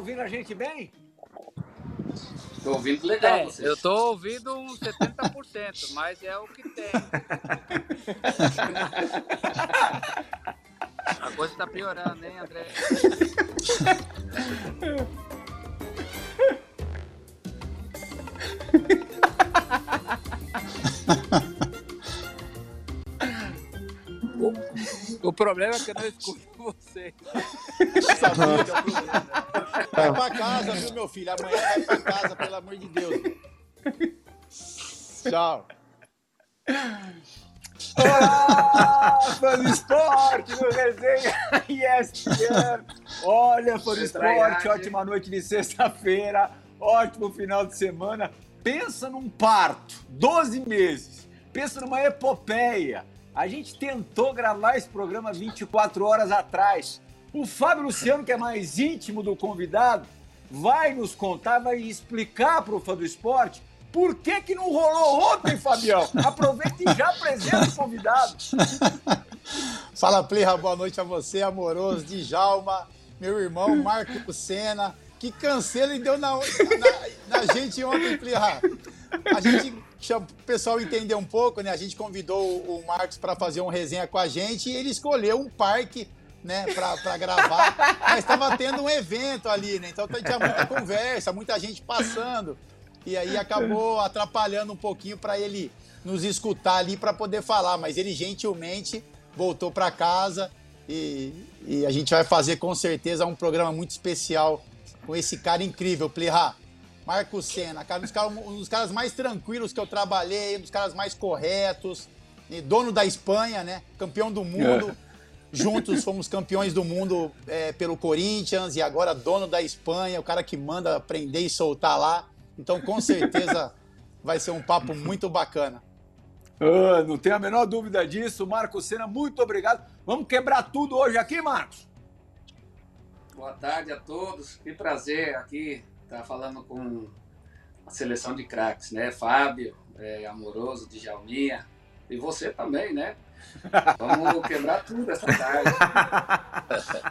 ouvindo a gente bem? Tô ouvindo legal É, vocês. eu tô ouvindo uns 70%, mas é o que tem. A coisa tá piorando, hein, André? O, o problema é que eu não escuto você. Sabia que é o problema. Vai pra casa, viu, meu filho? Amanhã vai pra casa, pelo amor de Deus. Tchau. Olá, fã do esporte no Resenha ESPN. Olha, fã do esporte, ótima noite de sexta-feira, ótimo final de semana. Pensa num parto, 12 meses. Pensa numa epopeia. A gente tentou gravar esse programa 24 horas atrás. O Fábio Luciano, que é mais íntimo do convidado, vai nos contar, vai explicar para o fã do esporte por que, que não rolou ontem, Fabião. Aproveita e já apresenta o convidado. Fala, Plirra, boa noite a você, amoroso, Djalma, meu irmão Marco Senna. Que cancelo ele deu na, na, na gente ontem, Plirra. A gente, o pessoal entender um pouco, né? A gente convidou o Marcos para fazer uma resenha com a gente e ele escolheu um parque, né, para gravar. Mas estava tendo um evento ali, né? Então tinha muita conversa, muita gente passando. E aí acabou atrapalhando um pouquinho para ele nos escutar ali para poder falar, mas ele gentilmente voltou para casa e, e a gente vai fazer com certeza um programa muito especial com esse cara incrível, Plirra. Marco Senna, cara, um dos caras, um dos caras mais tranquilos que eu trabalhei, um dos caras mais corretos, e dono da Espanha, né? Campeão do mundo. Juntos fomos campeões do mundo é, pelo Corinthians e agora dono da Espanha, o cara que manda prender e soltar lá. Então, com certeza, vai ser um papo muito bacana. Ah, não tenho a menor dúvida disso. Marcos Senna, muito obrigado. Vamos quebrar tudo hoje aqui, Marcos? Boa tarde a todos. Que prazer aqui estar falando com a seleção de craques, né? Fábio, é, Amoroso, Djalminha e você também, né? Vamos quebrar tudo essa tarde.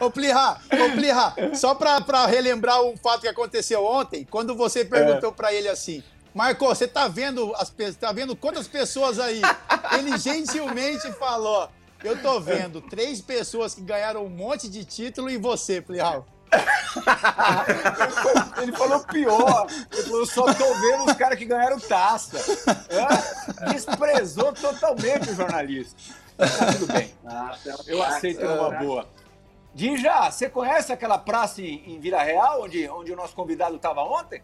Ô, Plirra, ô, Plirra, só pra, pra relembrar um fato que aconteceu ontem, quando você perguntou pra ele assim, Marco, você tá vendo, as, tá vendo quantas pessoas aí? Ele gentilmente falou, eu tô vendo três pessoas que ganharam um monte de título e você, Plirra. Ele falou pior. Ele falou, eu só tô vendo os caras que ganharam taça. É, desprezou totalmente o jornalista. Tá tudo bem. Ah, Eu aceito né? numa boa. Dija, você conhece aquela praça em, em Vila Real, onde, onde o nosso convidado estava ontem?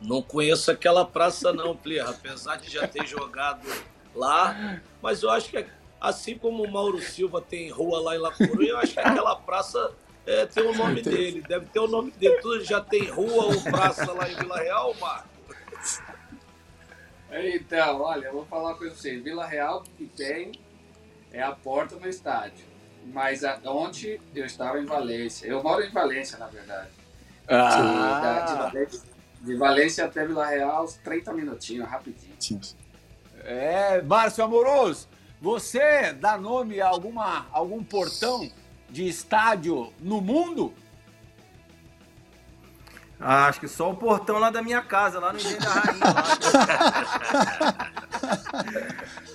Não conheço aquela praça não, Plirra, apesar de já ter jogado lá, mas eu acho que assim como o Mauro Silva tem rua lá em La Coruña, eu acho que aquela praça é, tem o nome dele, deve ter o nome dele. Tu já tem rua ou praça lá em Vila Real, Marco? Então, olha, eu vou falar uma coisa pra vocês. Vila Real que tem é a porta no estádio. Mas a- ontem eu estava em Valência. Eu moro em Valência, na verdade. Da- de, Valência, de Valência até Vila Real, uns 30 minutinhos, rapidinho. É, Márcio Amoroso, você dá nome a alguma, algum portão de estádio no mundo? Ah, acho que só o portão lá da minha casa, lá no Engenho da Rainha. Lá,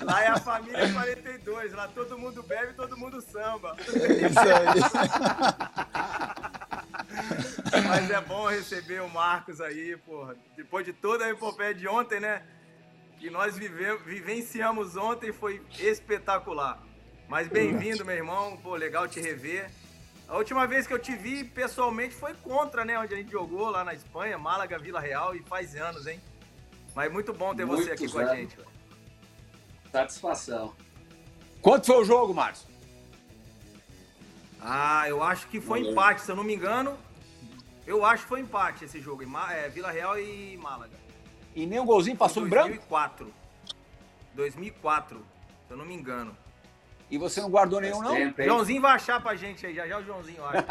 lá é a família 42, lá todo mundo bebe, todo mundo samba. Isso aí. Mas é bom receber o Marcos aí, porra. Depois de toda a epopeia de ontem, né? Que nós vive, vivenciamos ontem, foi espetacular. Mas bem-vindo, meu irmão. Pô, legal te rever. A última vez que eu te vi pessoalmente foi contra, né? Onde a gente jogou lá na Espanha, Málaga, Vila Real, e faz anos, hein? Mas muito bom ter você aqui com a gente. velho. Satisfação. Quanto foi o jogo, Márcio? Ah, eu acho que foi Valeu. empate, se eu não me engano. Eu acho que foi empate esse jogo, é, Vila Real e Málaga. E nem um golzinho passou em branco? 2004. 2004, se eu não me engano. E você não guardou nenhum, não? hein? Joãozinho vai achar pra gente aí, já já o Joãozinho acha.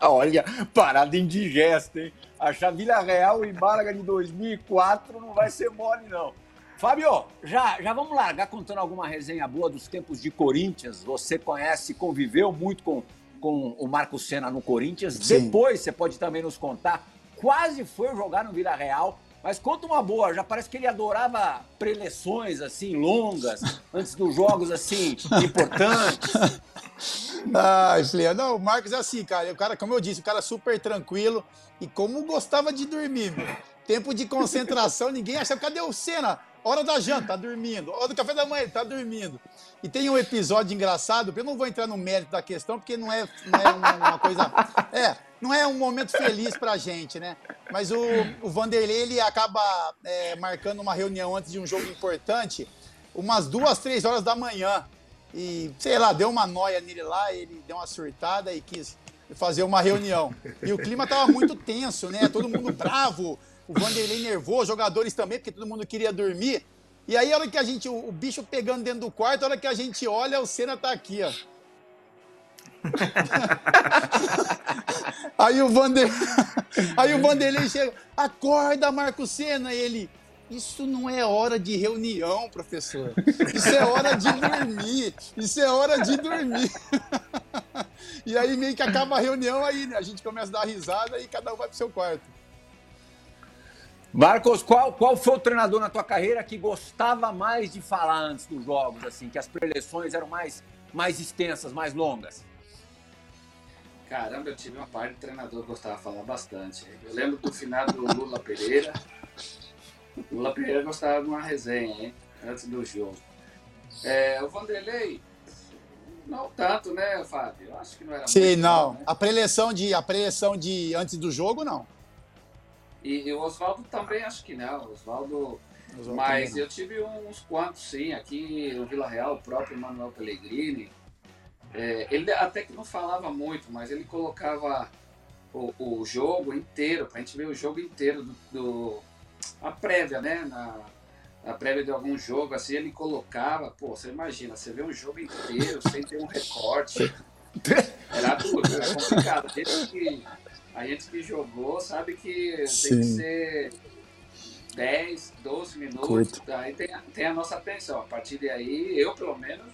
Olha, parada indigesta, hein? Achar Vila Real e Málaga de 2004 não vai ser mole, não. Fábio, já, já vamos largar contando alguma resenha boa dos tempos de Corinthians. Você conhece, conviveu muito com, com o Marco Senna no Corinthians. Sim. Depois você pode também nos contar. Quase foi jogar no Vila Real. Mas conta uma boa, já parece que ele adorava preleções assim longas antes dos jogos assim importantes. Ai, Flia, não, o Marcos é assim, cara. O cara, como eu disse, o cara super tranquilo e como gostava de dormir, meu. Tempo de concentração, ninguém achava. Cadê o Senna? Hora da janta, tá dormindo. Hora do café da manhã, tá dormindo. E tem um episódio engraçado, eu não vou entrar no mérito da questão, porque não é, não é uma coisa. É, não é um momento feliz pra gente, né? Mas o, o Vanderlei, ele acaba é, marcando uma reunião antes de um jogo importante, umas duas, três horas da manhã. E, sei lá, deu uma noia nele lá, ele deu uma surtada e quis fazer uma reunião. E o clima tava muito tenso, né? Todo mundo bravo, o Vanderlei nervoso, jogadores também, porque todo mundo queria dormir. E aí, a hora que a gente, o, o bicho pegando dentro do quarto, a hora que a gente olha, o Senna tá aqui, ó. aí o Vander... aí o Vanderlei chega, acorda, Marco Senna, e ele, isso não é hora de reunião, professor. Isso é hora de dormir. Isso é hora de dormir. e aí meio que acaba a reunião aí, né? A gente começa a dar risada e cada um vai pro seu quarto. Marcos, qual, qual foi o treinador na tua carreira que gostava mais de falar antes dos jogos, assim, que as preleções eram mais, mais extensas, mais longas? Caramba, eu tive uma parte de treinador que gostava de falar bastante. Eu lembro do final do Lula Pereira. O Lula Pereira gostava de uma resenha, hein? Antes do jogo. É, o Vanderlei, não tanto, né, Fábio? Eu acho que não era Sim, muito, não. né? A preleção de a preleção de antes do jogo, não. E, e o Oswaldo também acho que não. Oswaldo. Mas eu tive uns quantos, sim. Aqui no Vila Real, o próprio Manuel Pellegrini. É, ele até que não falava muito, mas ele colocava o, o jogo inteiro, pra gente ver o jogo inteiro do. do- a prévia, né? Na, a prévia de algum jogo, assim, ele colocava, pô, você imagina, você vê um jogo inteiro sem ter um recorte. Era duro, era complicado. Desde que a gente que jogou sabe que tem Sim. que ser 10, 12 minutos. Curto. Aí tem, a- tem a nossa atenção. A partir daí, eu pelo menos.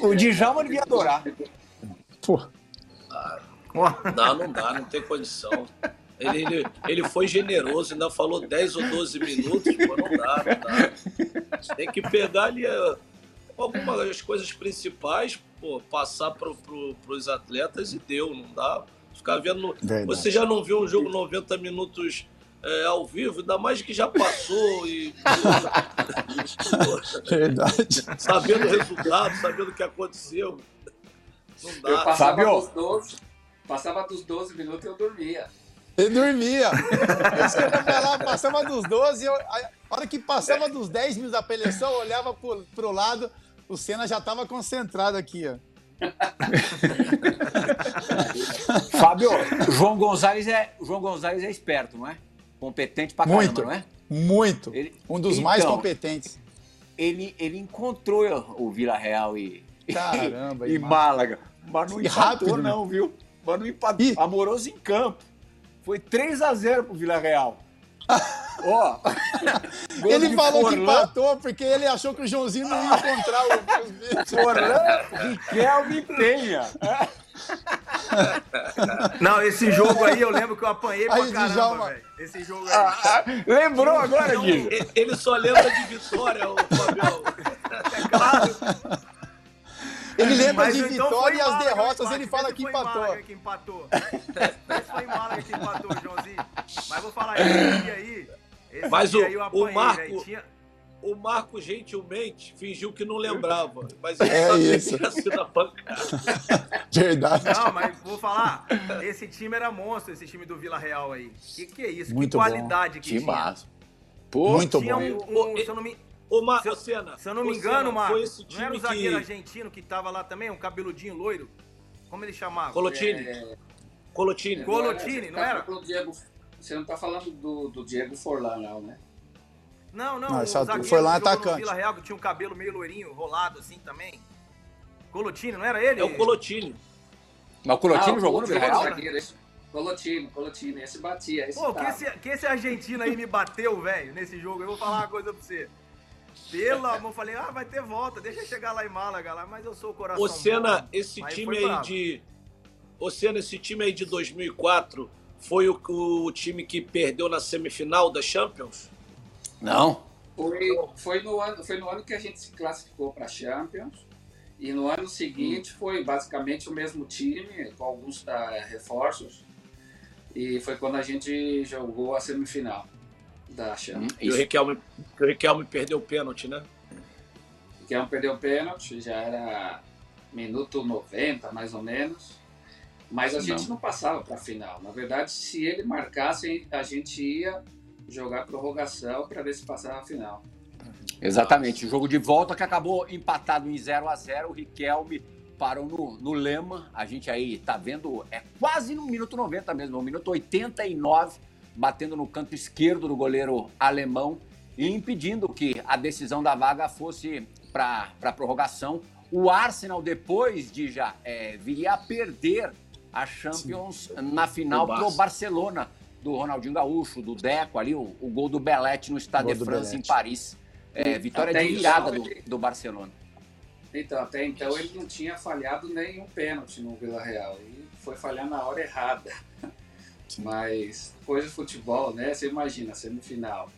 O Djalma devia adorar. Pô, Não, não dá, não tem condição. Ele, ele, ele foi generoso, ainda falou 10 ou 12 minutos, pô, não dá, não dá. Tem que pegar ali eh, algumas coisas principais, pô, passar para pro, os atletas e deu, não dá. Ficar vendo. Verdade. Você já não viu um jogo 90 minutos eh, ao vivo, ainda mais que já passou e. verdade. sabendo o resultado, sabendo o que aconteceu. Não Eu dá. passava Fábio. dos 12, passava dos 12 minutos e eu dormia. Ele dormia. É Isso que eu falar, passava dos 12, eu, a hora que passava dos 10 minutos da preleção, eu olhava pro, pro lado, o Senna já tava concentrado aqui, ó. Fábio, João Gonzalez é, João Gonzalez é esperto, não é? Competente pra caramba, Muito. não é? Muito. Ele- Um dos mais Então, competentes. Ele, ele encontrou o Vila Real e, Caramba, e e Málaga. Mas não E empatou, rápido, né? não, viu? Mas não empatou. Ih. Amoroso em campo. Foi 3x0 pro Vila Real. Ó. gol Ele falou que Forlan, empatou porque ele achou que o Joãozinho não ia encontrar o- os bichos. Forlan, Riquelme Penha. Não, esse jogo aí eu lembro que eu apanhei pra Aí, caramba, Djalma. velho. Esse jogo aí. Ah, lembrou agora, Guilherme? Ele- Ele só lembra de vitória, o Fabião. É claro. Ele lembra Mas de então vitória e as Málaga derrotas, ele fala que foi empatou. Málaga que empatou. Esse foi em Málaga que empatou, Joãozinho. Mas vou falar, esse dia aí. Mas o- aí eu o Marco-. Tinha... O Marco gentilmente fingiu que não lembrava, mas ele É sabia isso. que ser na pancada. Verdade. Não, mas vou falar, esse time era monstro, esse time do Vila Real aí. Que que é isso? Muito que bom. qualidade que Que tinha. massa. Pô, Muito Tinha bom. um, um- se eu não me, Ô, Mar... Se eu- Senna, se eu não me engano, Senna, Marco, foi esse não era o time zagueiro que... argentino que tava lá também, um cabeludinho loiro? Como ele chamava? Colotini, É, Colotini. Colotini, não era? do Diego- você não tá falando do, do Diego Forlan, não, né? Não, não, Não, o esse zagueiro foi lá que jogou atacante. Vila Real, que tinha um cabelo meio loirinho, rolado assim também. Colotini, não era ele? É o Colotini. Mas o Colotino Ah, jogou no Vila Real? zagueiro, esse- Colotino, Colotino, esse batia. Esse Pô, que esse, que esse argentino aí me bateu, velho, nesse jogo. Eu vou falar uma coisa pra você. Pelo amor, eu falei, ah, vai ter volta, deixa eu chegar lá em Málaga lá, mas eu sou o coração. Ô, Senna, esse Mas time aí bravo. de... você nesse time aí de 2004 foi o, o time que perdeu na semifinal da Champions? Não. Foi, foi, no ano, foi no ano que a gente se classificou para a Champions. E no ano seguinte foi basicamente o mesmo time, com alguns uh, reforços. E foi quando a gente jogou a semifinal da Champions. E o Riquelme, o Riquelme perdeu o pênalti, né? O Riquelme perdeu o pênalti, já era minuto 90, mais ou menos. Mas a gente não passava para a final. Na verdade, se ele marcasse, a gente ia jogar prorrogação para ver se passava a final. Exatamente. O jogo de volta que acabou empatado em 0 a 0 O Riquelme parou no, no lema. A gente aí tá vendo, é quase no minuto 90 mesmo, no minuto 89, batendo no canto esquerdo do goleiro alemão e impedindo que a decisão da vaga fosse para a prorrogação. O Arsenal, depois de já é, viria a perder a Champions Sim. na final pro Barcelona, do Ronaldinho Gaúcho, do Deco ali, o, o gol do Belete no Stade de France em Paris. É, vitória até de virada do, do Barcelona. Então, até então ele não tinha falhado nenhum pênalti no Vila Real. E foi falhar na hora errada. Mas coisa de futebol, né? Você imagina, semifinal.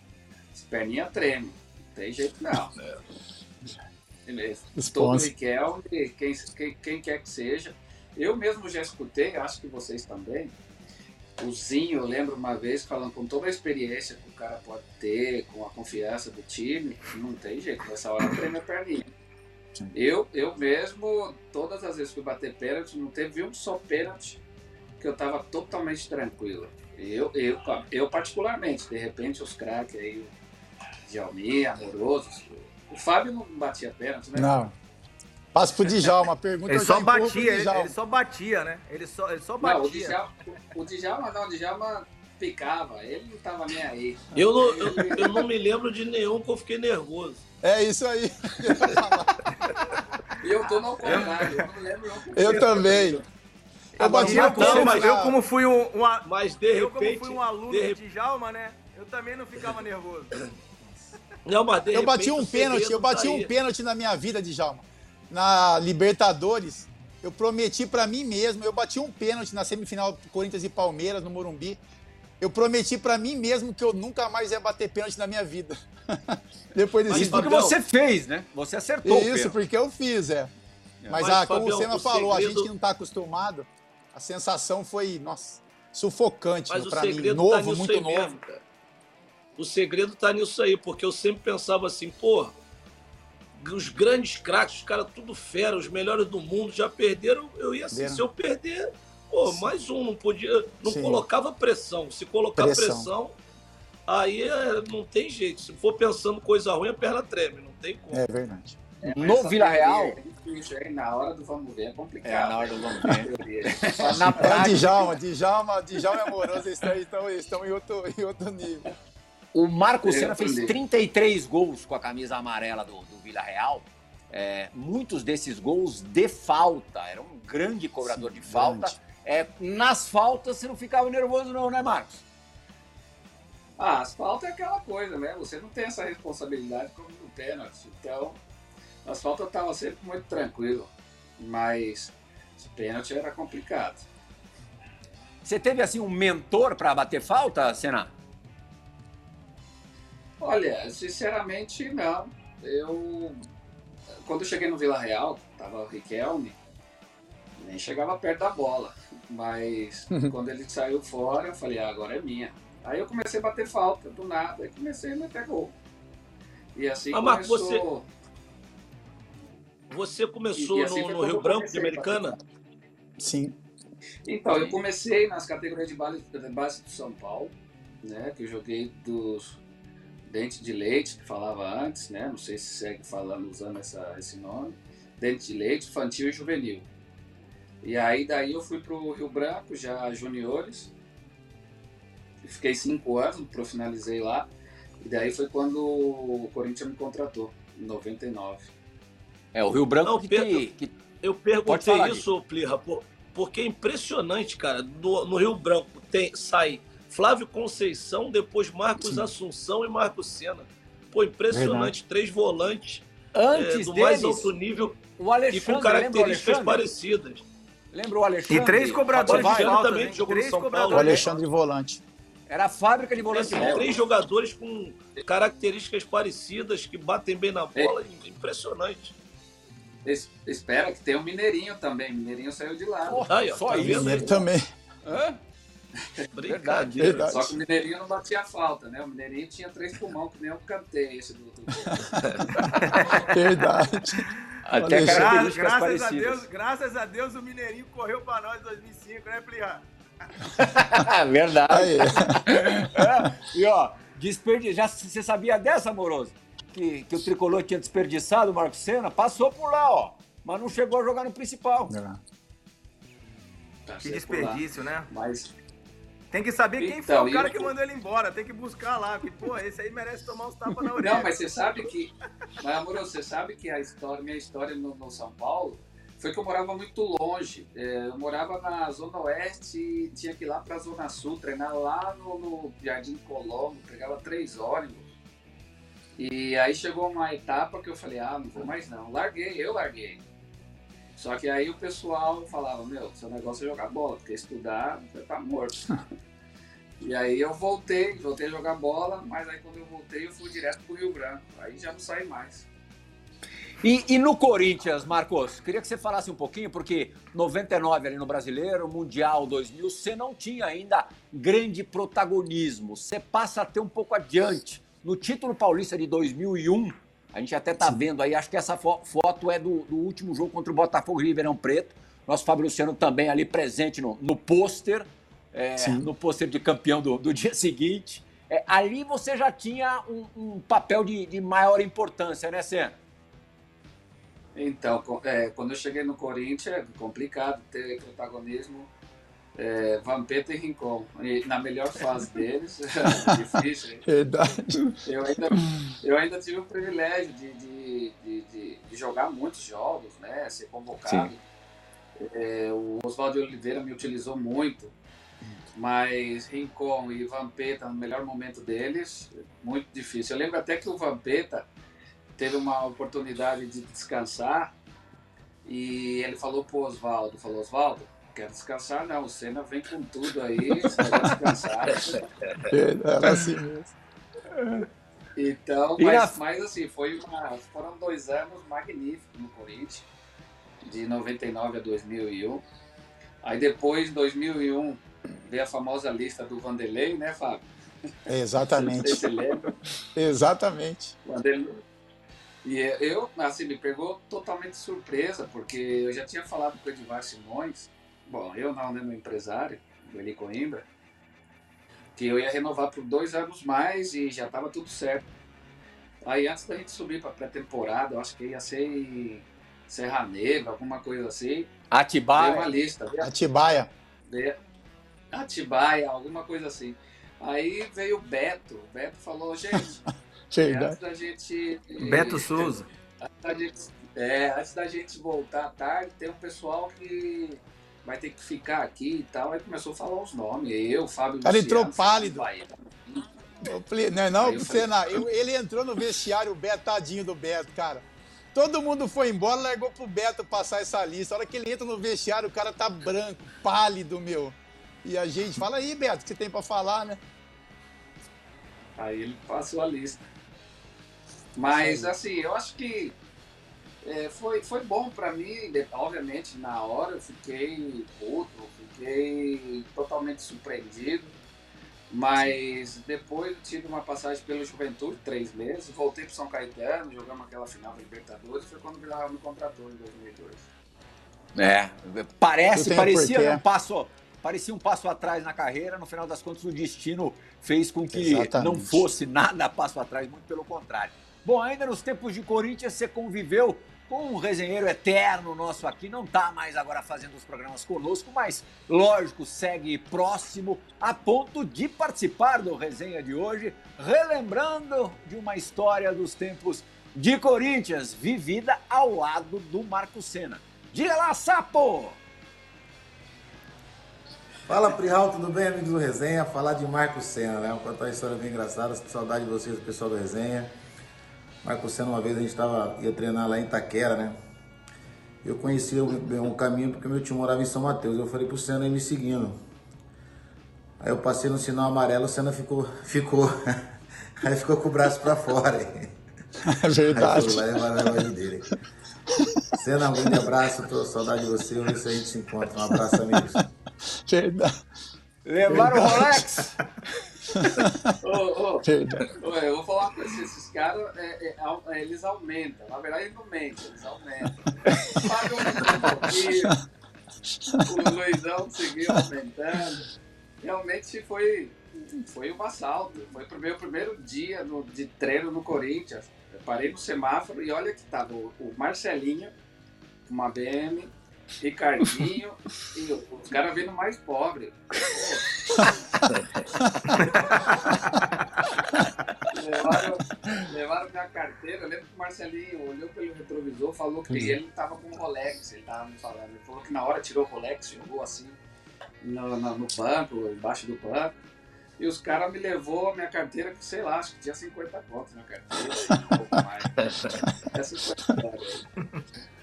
As perninhas tremem. Não tem jeito não. É. Todo Riquelme, quem, quem, quem quer que seja, eu mesmo já escutei, acho que vocês também. O Zinho, eu lembro uma vez falando com toda a experiência que o cara pode ter, com a confiança do time, não tem jeito, nessa hora treme a perninha. Eu, eu mesmo, todas as vezes que eu bater pênalti, não teve um só pênalti que eu tava totalmente tranquilo. Eu, eu, eu particularmente, de repente os craques aí, o Djalminha, Amoroso, o Fábio não batia pênalti, né? Não. Passa pro Djalma, pergunta ele só batia, ele, ele, só batia, né? Ele só, ele só batia. Não, o, Djalma, o Djalma não, o Djalma picava, ele não tava nem aí. Eu não, eu, eu não me lembro de nenhum que eu fiquei nervoso. É isso aí. E eu tô no contrário, eu não lembro. Eu também. Eu, bati eu, como, mas eu como fui um, um mas de repente, eu como fui um aluno de, de Djalma, né? Eu também não ficava nervoso. Não, mas de eu bati um pênalti, eu bati tá um pênalti na minha vida, Djalma na Libertadores, eu prometi para mim mesmo, eu bati um pênalti na semifinal Corinthians e Palmeiras no Morumbi. Eu prometi para mim mesmo que eu nunca mais ia bater pênalti na minha vida. Depois desse Isso porque você fez, né? Você acertou. Isso, porque eu fiz, é. é. Mas, Mas ah, como Fabião, o Senna falou, segredo... a gente que não está acostumado, a sensação foi, nossa, sufocante para mim. Tá novo, tá muito novo. Mesmo, o segredo tá nisso aí, porque eu sempre pensava assim, pô, os grandes craques, os caras tudo fera, os melhores do mundo já perderam. Eu ia assim, se eu perder, pô, mais um, não podia, não Sim. colocava pressão. Se colocar pressão, pressão aí é, não tem jeito. Se for pensando coisa ruim, a perna treme, não tem como. É verdade. É, no Vila Real. É na hora do vamos ver é complicado. É, na hora do vamos ver. na prática. Djalma, Djalma, Djalma e Amoroso estão, estão, estão em, outro, em outro nível. O Marco Senna fez 33 gols com a camisa amarela do, do Vila Real. É, muitos desses gols de falta. Era um grande cobrador Sim, de falta. É, nas faltas você não ficava nervoso, não, né, Marcos? Ah, as faltas é aquela coisa, né? Você não tem essa responsabilidade como no pênalti. Então, as faltas estavam sempre muito tranquilo. Mas o pênalti era complicado. Você teve assim um mentor para bater falta, Senna? Olha, sinceramente não. Eu quando eu cheguei no Vila Real, tava o Riquelme, nem chegava perto da bola. Mas quando ele saiu fora, eu falei, ah, agora é minha. Aí eu comecei a bater falta do nada e comecei a meter gol. E assim ah, Marco, começou... Você, você começou e, e assim no, no Rio Branco de Americana? Sim. Então, eu comecei nas categorias de base, de base do São Paulo, né? Que eu joguei dos Dente de Leite, que falava antes, né? Não sei se segue falando, usando essa, esse nome. Dente de Leite, infantil e juvenil. E aí daí eu fui para o Rio Branco, já juniores. Fiquei cinco anos, finalizei lá. E daí foi quando o Corinthians me contratou, em 99. É, o Rio Branco Não, que, que... Eu perguntei isso, Plirra, porque é impressionante, cara. No, no Rio Branco tem, sai Flávio Conceição, depois Marcos Sim. Assunção e Marcos Senna. Pô, impressionante. Verdade. Três volantes Antes é, do deles, mais alto nível o Alexandre, e com características parecidas. Lembra o Alexandre? E três cobradores de Alexandre falta, também hein? jogou no Três São Paulo. O. Alexandre Volante. Era a fábrica de volante. Três jogadores com características parecidas, que batem bem na bola. Impressionante. Es- Espera que tem o Mineirinho também. Mineirinho saiu de lá. Porra, Aí, ó, só tá isso. Mineiro também. Hã? Brincadeira. Verdade. Só que o Mineirinho não batia falta, né? O Mineirinho tinha três pulmão, que nem eu cantei esse do outro. Verdade. Até. Gra- graças, a. Deus, graças a Deus o Mineirinho correu pra nós em 2005, né, Plirra? Verdade. É, e ó, desperdi... já você sabia dessa, Amoroso? Que, que o tricolor tinha desperdiçado o Marco Senna? Passou por lá, ó. Mas não chegou a jogar no principal. Tá Que desperdício, né? Mas Tem que saber quem Então, foi o cara que mandou ele embora. Tem que buscar lá. Porque, pô, esse aí merece tomar uns tapas na orelha. Não, mas você sabe que. Mas, amoroso, você sabe que a história, minha história no, no São Paulo foi que eu morava muito longe. É, eu morava na Zona Oeste e tinha que ir lá pra Zona Sul, treinar lá no, no Jardim Colombo, pegava três ônibus. E aí chegou uma etapa que eu falei, ah, não vou mais não. Larguei, eu larguei. Só que aí o pessoal falava, meu, seu negócio é jogar bola, porque estudar você tá morto. E aí eu voltei, voltei a jogar bola, mas aí quando eu voltei eu fui direto pro Rio Branco. Aí já não saí mais. E, e no Corinthians, Marcos, queria que você falasse um pouquinho, porque 99 ali no Brasileiro, Mundial 2000, você não tinha ainda grande protagonismo. Você passa a ter um pouco adiante. No título paulista de 2001, a gente até tá vendo aí, acho que essa fo- foto é do, do último jogo contra o Botafogo Ribeirão Preto. Nosso Fábio Luciano também ali presente no, no pôster, é, no pôster de campeão do, do dia seguinte. É, ali você já tinha um, um papel de, de maior importância, né, Senna? Então, é, quando eu cheguei no Corinthians, é complicado ter protagonismo. É, Vampeta e Rincon. E na melhor fase deles, difícil. Verdade. Eu ainda, eu ainda tive o privilégio de, de, de, de- de jogar muitos jogos, né? Ser convocado. É, o Oswaldo Oliveira me utilizou muito, mas Rincon e Vampeta, no melhor momento deles, muito difícil. Eu lembro até que o Vampeta teve uma oportunidade de descansar e ele falou pro Oswaldo, falou, Oswaldo, quero descansar não, o Senna vem com tudo aí, você vai descansar. Era assim mesmo. Então, mas, mas assim, foi uma, foram dois anos magníficos no Corinthians, de 99 a 2001. Aí depois, em 2001, veio a famosa lista do Vanderlei, né, Fábio? Se Exatamente. você lembra. Exatamente. Vanderlei. E eu, assim, me pegou totalmente surpresa, porque eu já tinha falado com o Edivar Simões, bom, eu não, né, meu empresário, o Eli Coimbra, que eu ia renovar por dois anos mais e já estava tudo certo. Aí antes da gente subir para pré-temporada, eu acho que ia ser em Serra Negra, alguma coisa assim, veio uma Atibaia. lista, veio Atibaia. Atibaia, alguma coisa assim. Aí veio o Beto, o Beto falou, gente, é, antes da gente... Beto Souza. Antes da gente, é, antes da gente voltar à tarde, tem um pessoal que vai ter que ficar aqui e tal. Aí começou a falar os nomes. Eu, Fábio Cara, entrou pálido. Pli- Não, é não, eu falei- Senna, eu- ele entrou no vestiário, o Beto, tadinho do Beto, cara. Todo mundo foi embora, largou pro Beto passar essa lista. A hora que ele entra no vestiário, o cara tá branco, pálido, meu. E a gente, fala aí, Beto, o que você tem pra falar, né? Aí ele passou a lista. Mas, assim, eu acho que é, foi, foi bom pra mim. Obviamente, na hora eu fiquei puto, fiquei totalmente surpreendido. Mas depois eu tive uma passagem pelo Juventude, três meses, voltei pro São Caetano, jogamos aquela final da Libertadores, foi quando o Vila me contratou em 2002. É, parece, parecia um passo, parecia um passo atrás na carreira. No final das contas, o destino fez com que Exatamente. não fosse nada passo atrás, muito pelo contrário. Bom, ainda nos tempos de Corinthians, você conviveu com um resenheiro eterno nosso aqui, não está mais agora fazendo os programas conosco, mas lógico, segue próximo a ponto de participar do resenha de hoje, relembrando de uma história dos tempos de Corinthians, vivida ao lado do Marco Senna. Diga lá, sapo! Fala, Prihal, tudo bem, amigos do Resenha? Falar de Marco Senna, né? Vou contar uma história bem engraçada, saudade de vocês, do pessoal do Resenha. Marco Senna, uma vez a gente tava, ia treinar lá em Itaquera, né? Eu conheci um caminho porque meu tio morava em São Mateus. Eu falei pro Senna ir me seguindo. Aí eu passei no sinal amarelo, o Senna ficou, ficou, aí ficou com o braço para fora. É verdade. Aí a dele. Senna, um grande abraço, tô saudade de você, vamos ver se a gente se encontra. Um abraço, amigos. Verdade. Levaram o Rolex? Verdade. ô, eu vou falar com esses, esses caras, é, é, é, eles aumentam. Na verdade, eles não mentem, eles aumentam. Pagam um pouquinho. O Luizão seguiu aumentando. Realmente foi, foi um assalto. Foi o meu primeiro dia no- de treino no Corinthians. Eu parei no semáforo e olha que tava o, o Marcelinho, uma BM, Ricardinho e o- os caras vindo mais pobre. levaram, levaram minha carteira. Eu lembro que o Marcelinho olhou pelo retrovisor falou que ele não tava com o Rolex. Ele tava me falando. Ele falou que na hora tirou o Rolex, jogou assim no, no, no banco, embaixo do banco. E os caras me levou a minha carteira, que sei lá, acho que tinha 50 contos na carteira, um pouco mais. Aí.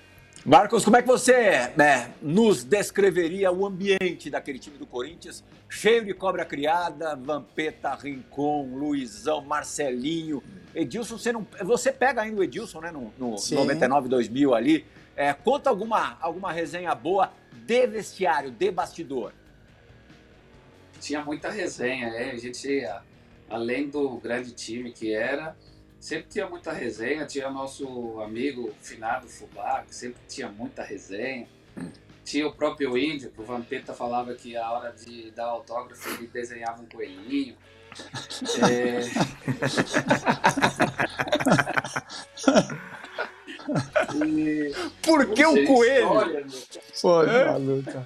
Marcos, como é que você né, nos descreveria o ambiente daquele time do Corinthians? Cheio de cobra criada, Vampeta, Rincon, Luizão, Marcelinho, Edilson. Você, não, você pega ainda o Edilson, né? No, no Sim. 99, 2000 ali. É, conta alguma, alguma resenha boa de vestiário, de bastidor. tinha muita resenha, é. A gente, além do grande time que era, sempre tinha muita resenha. Tinha nosso amigo finado Fubá, que sempre tinha muita resenha. Tinha o próprio índio, que o Vampeta falava que a hora de dar autógrafo ele desenhava um coelhinho. É... E- Por que o coelho? história, meu cara. Foi, maluca.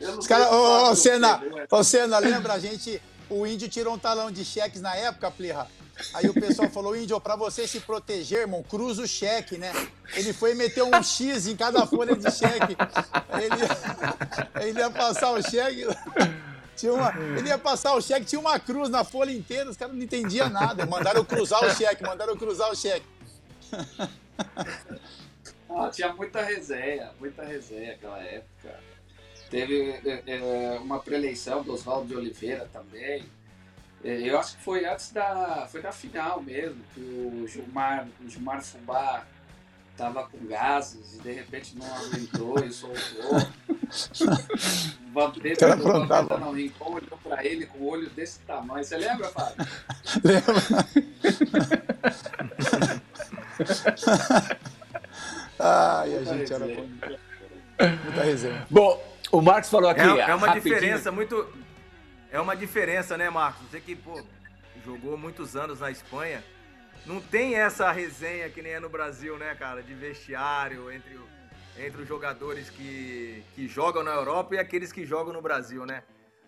Eu não Os caras, ô, ô, Senna, ô, Senna, lembra a gente, o índio tirou um talão de cheques na época, Plirra? Aí o pessoal falou, índio, pra você se proteger, irmão, cruza o cheque, né? Ele foi meter um X em cada folha de cheque. Ele, ele ia passar o cheque. Tinha uma, ele ia passar o cheque, tinha uma cruz na folha inteira, os caras não entendiam nada. Mandaram cruzar o cheque, mandaram cruzar o cheque. Ah, tinha muita resenha, muita resenha naquela época. Teve é, é, uma preeleição do Oswaldo de Oliveira também. É, eu acho que foi antes da. Foi da final mesmo, que o Gilmar, o Gilmar Fubá tava com gases e de repente não aguentou e soltou. O Vampeta Cara, o aprontava. Vampeta não rincou, olhou pra ele com o olho desse tamanho. Você lembra, Fábio? Lembra? Ai, a gente era bom. Muita resenha. Bom, o Marcos falou aqui. É, é uma rapidinho. diferença muito. É uma diferença, né, Marcos? Você que, pô, jogou muitos anos na Espanha. Não tem essa resenha que nem é no Brasil, né, cara? De vestiário entre, entre os jogadores que, que jogam na Europa e aqueles que jogam no Brasil, né?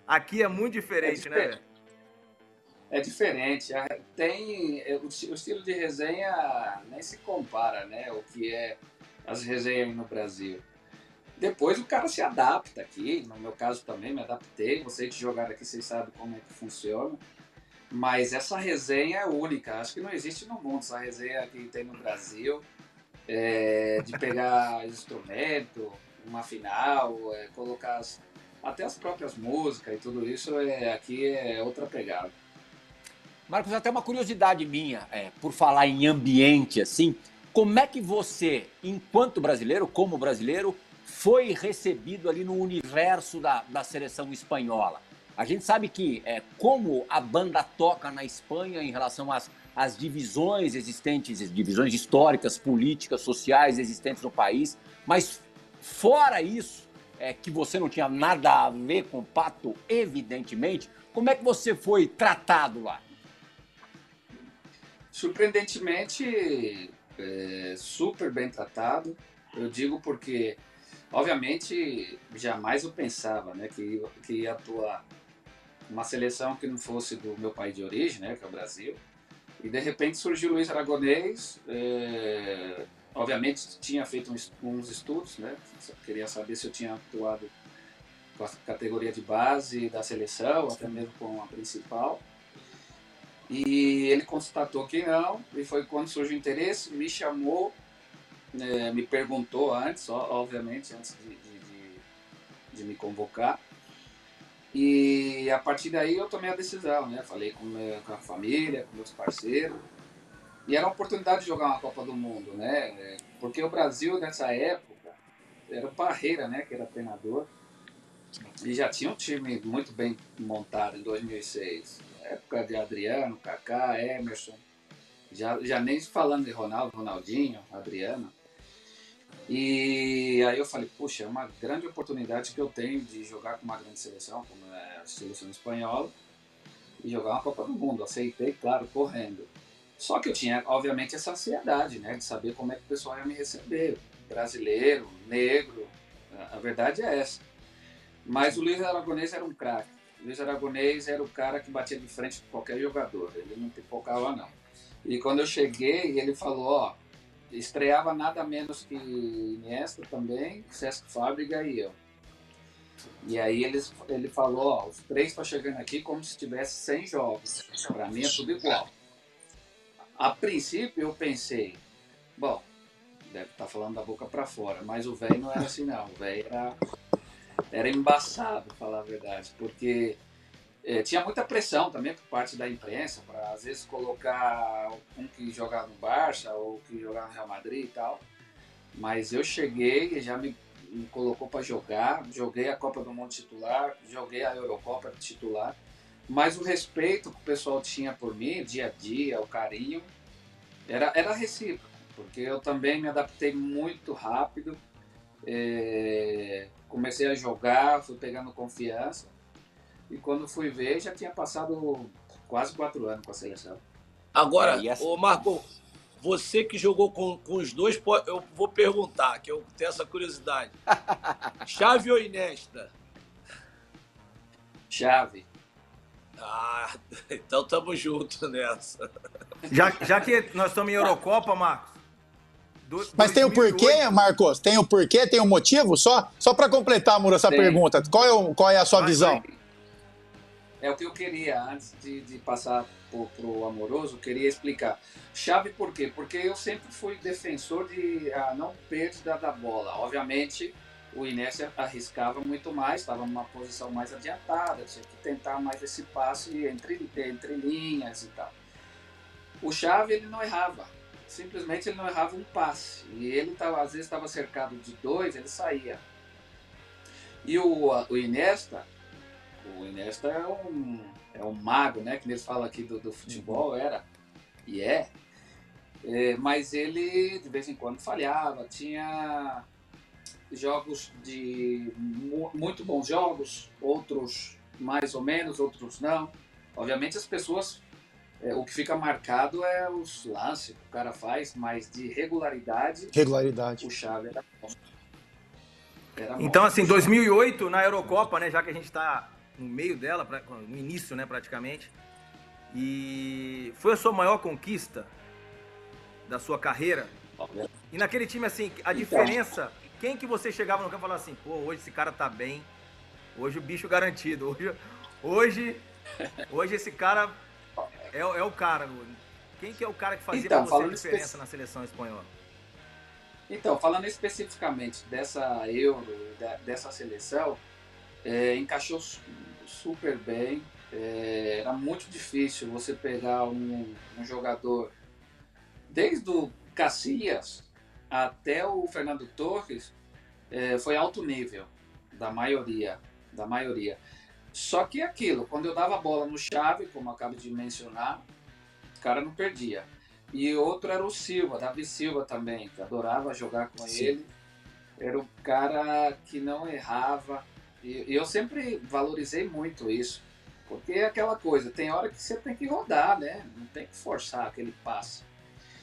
Aqui é muito diferente, É né? diferente. velho? É diferente. Tem é, o, esti- o estilo de resenha nem se compara, né? O que é as resenhas no Brasil. Depois o cara se adapta aqui. No meu caso também me adaptei. Vocês que jogaram aqui, vocês sabem como é que funciona. Mas essa resenha é única. Acho que não existe no mundo essa resenha que tem no Brasil. é, de pegar instrumento, uma final, é, colocar as- até as próprias músicas e tudo isso é, aqui é outra pegada. Marcos, até uma curiosidade minha, é, por falar em ambiente assim, como é que você, enquanto brasileiro, como brasileiro, foi recebido ali no universo da, da seleção espanhola? A gente sabe que é, como a banda toca na Espanha em relação às, às divisões existentes, divisões históricas, políticas, sociais existentes no país, mas fora isso, é, que você não tinha nada a ver com o Pato, evidentemente, como é que você foi tratado lá? Surpreendentemente, é, super bem tratado. Eu digo porque, obviamente, jamais eu pensava né, que, que ia atuar uma seleção que não fosse do meu país de origem, né, que é o Brasil. E de repente surgiu o Luiz Aragonês. é, obviamente tinha feito uns, uns estudos, né? Queria saber se eu tinha atuado com a categoria de base da seleção, até mesmo com a principal. E ele constatou que não, e foi quando surgiu o interesse, me chamou é, me perguntou antes, obviamente, antes de, de, de, me convocar. E a partir daí eu tomei a decisão, né? Falei com, meu, com a família, com meus parceiros. E era a oportunidade de jogar uma Copa do Mundo, né? Porque o Brasil, nessa época, era o Parreira, né? Que era treinador. E já tinha um time muito bem montado em 2006. Época de Adriano, Kaká, Emerson. Já, já nem falando de Ronaldo, Ronaldinho, Adriano. E aí eu falei, puxa, é uma grande oportunidade que eu tenho de jogar com uma grande seleção, como é a seleção espanhola, e jogar uma Copa do Mundo. Aceitei, claro, correndo. Só que eu tinha, obviamente, essa ansiedade, né, de saber como é que o pessoal ia me receber. Brasileiro, negro, a verdade é essa. Mas o Luiz Aragonês era um craque. O Luiz Aragonês era o cara que batia de frente com qualquer jogador. Ele não pipocava, não. E quando eu cheguei, ele falou, ó, estreava nada menos que Iniesta também, César Fábrica e eu. E aí ele, ele falou, ó, os três estão chegando aqui como se tivesse 100 jogos. Para mim é tudo igual. A princípio eu pensei, bom, deve estar tá falando da boca para fora, mas o velho não era assim não, o velho era, era embaçado, falar a verdade, porque é, tinha muita pressão também por parte da imprensa para às vezes colocar um que jogava no Barça ou que jogava no Real Madrid e tal. Mas eu cheguei e já me, me colocou para jogar, joguei a Copa do Mundo titular, joguei a Eurocopa titular. Mas o respeito que o pessoal tinha por mim, dia a dia, o carinho, era, era recíproco, porque eu também me adaptei muito rápido. É, comecei a jogar, fui pegando confiança e quando fui ver, já tinha passado quase quatro anos com a seleção. Agora, é, assim... ô Marco, você que jogou com, com os dois, eu vou perguntar, que eu tenho essa curiosidade. Chave ou Inesta? Chave. Ah, então tamo junto nessa. Já, já que nós estamos em Eurocopa, Marcos. Do, Mas tem o um porquê, Marcos? Tem o um porquê? Tem o um motivo? Só, só para completar, Muro, essa tem. pergunta. Qual é, o, qual é a sua Mas, visão? É o que eu queria, antes de, de passar para o amoroso, queria explicar. Chave por quê? Porque eu sempre fui defensor de a não perda da bola. Obviamente, o Inés arriscava muito mais, estava numa posição mais adiantada, tinha que tentar mais esse passe entre, entre linhas e tal. O Chave, ele não errava. Simplesmente ele não errava um passe. E ele, tava, às vezes, estava cercado de dois, ele saía. E o, o Inesta, o Iniesta é um, é um mago, né? Que eles falam aqui do, do futebol, era. E é. é. Mas ele, de vez em quando, falhava. Tinha jogos de muito bons jogos, outros mais ou menos, outros não. Obviamente as pessoas, é, o que fica marcado é os lances que o cara faz, mas de regularidade, regularidade. o Chave era bom. Era então, assim, 2008 na Eurocopa, né, já que a gente está no meio dela, no início, né, praticamente. E foi a sua maior conquista da sua carreira? E naquele time, assim, a então. diferença, quem que você chegava no campo e falava assim, pô, hoje esse cara tá bem, hoje o bicho garantido, hoje, hoje, hoje esse cara é, é o cara. Quem que é o cara que fazia então, pra você a diferença especi... na seleção espanhola? Então, falando especificamente dessa Euro, dessa seleção, é, encaixou super bem. É, era muito difícil você pegar um, um jogador, desde o Cacias até o Fernando Torres, é, foi alto nível, da maioria, da maioria. Só que aquilo, quando eu dava a bola no chave, como eu acabo de mencionar, o cara não perdia. E outro era o Silva, Davi Silva também, que adorava jogar com Sim. ele. Era o cara que não errava, e, eu sempre valorizei muito isso. Porque é aquela coisa, tem hora que você tem que rodar, né? Não tem que forçar aquele passe.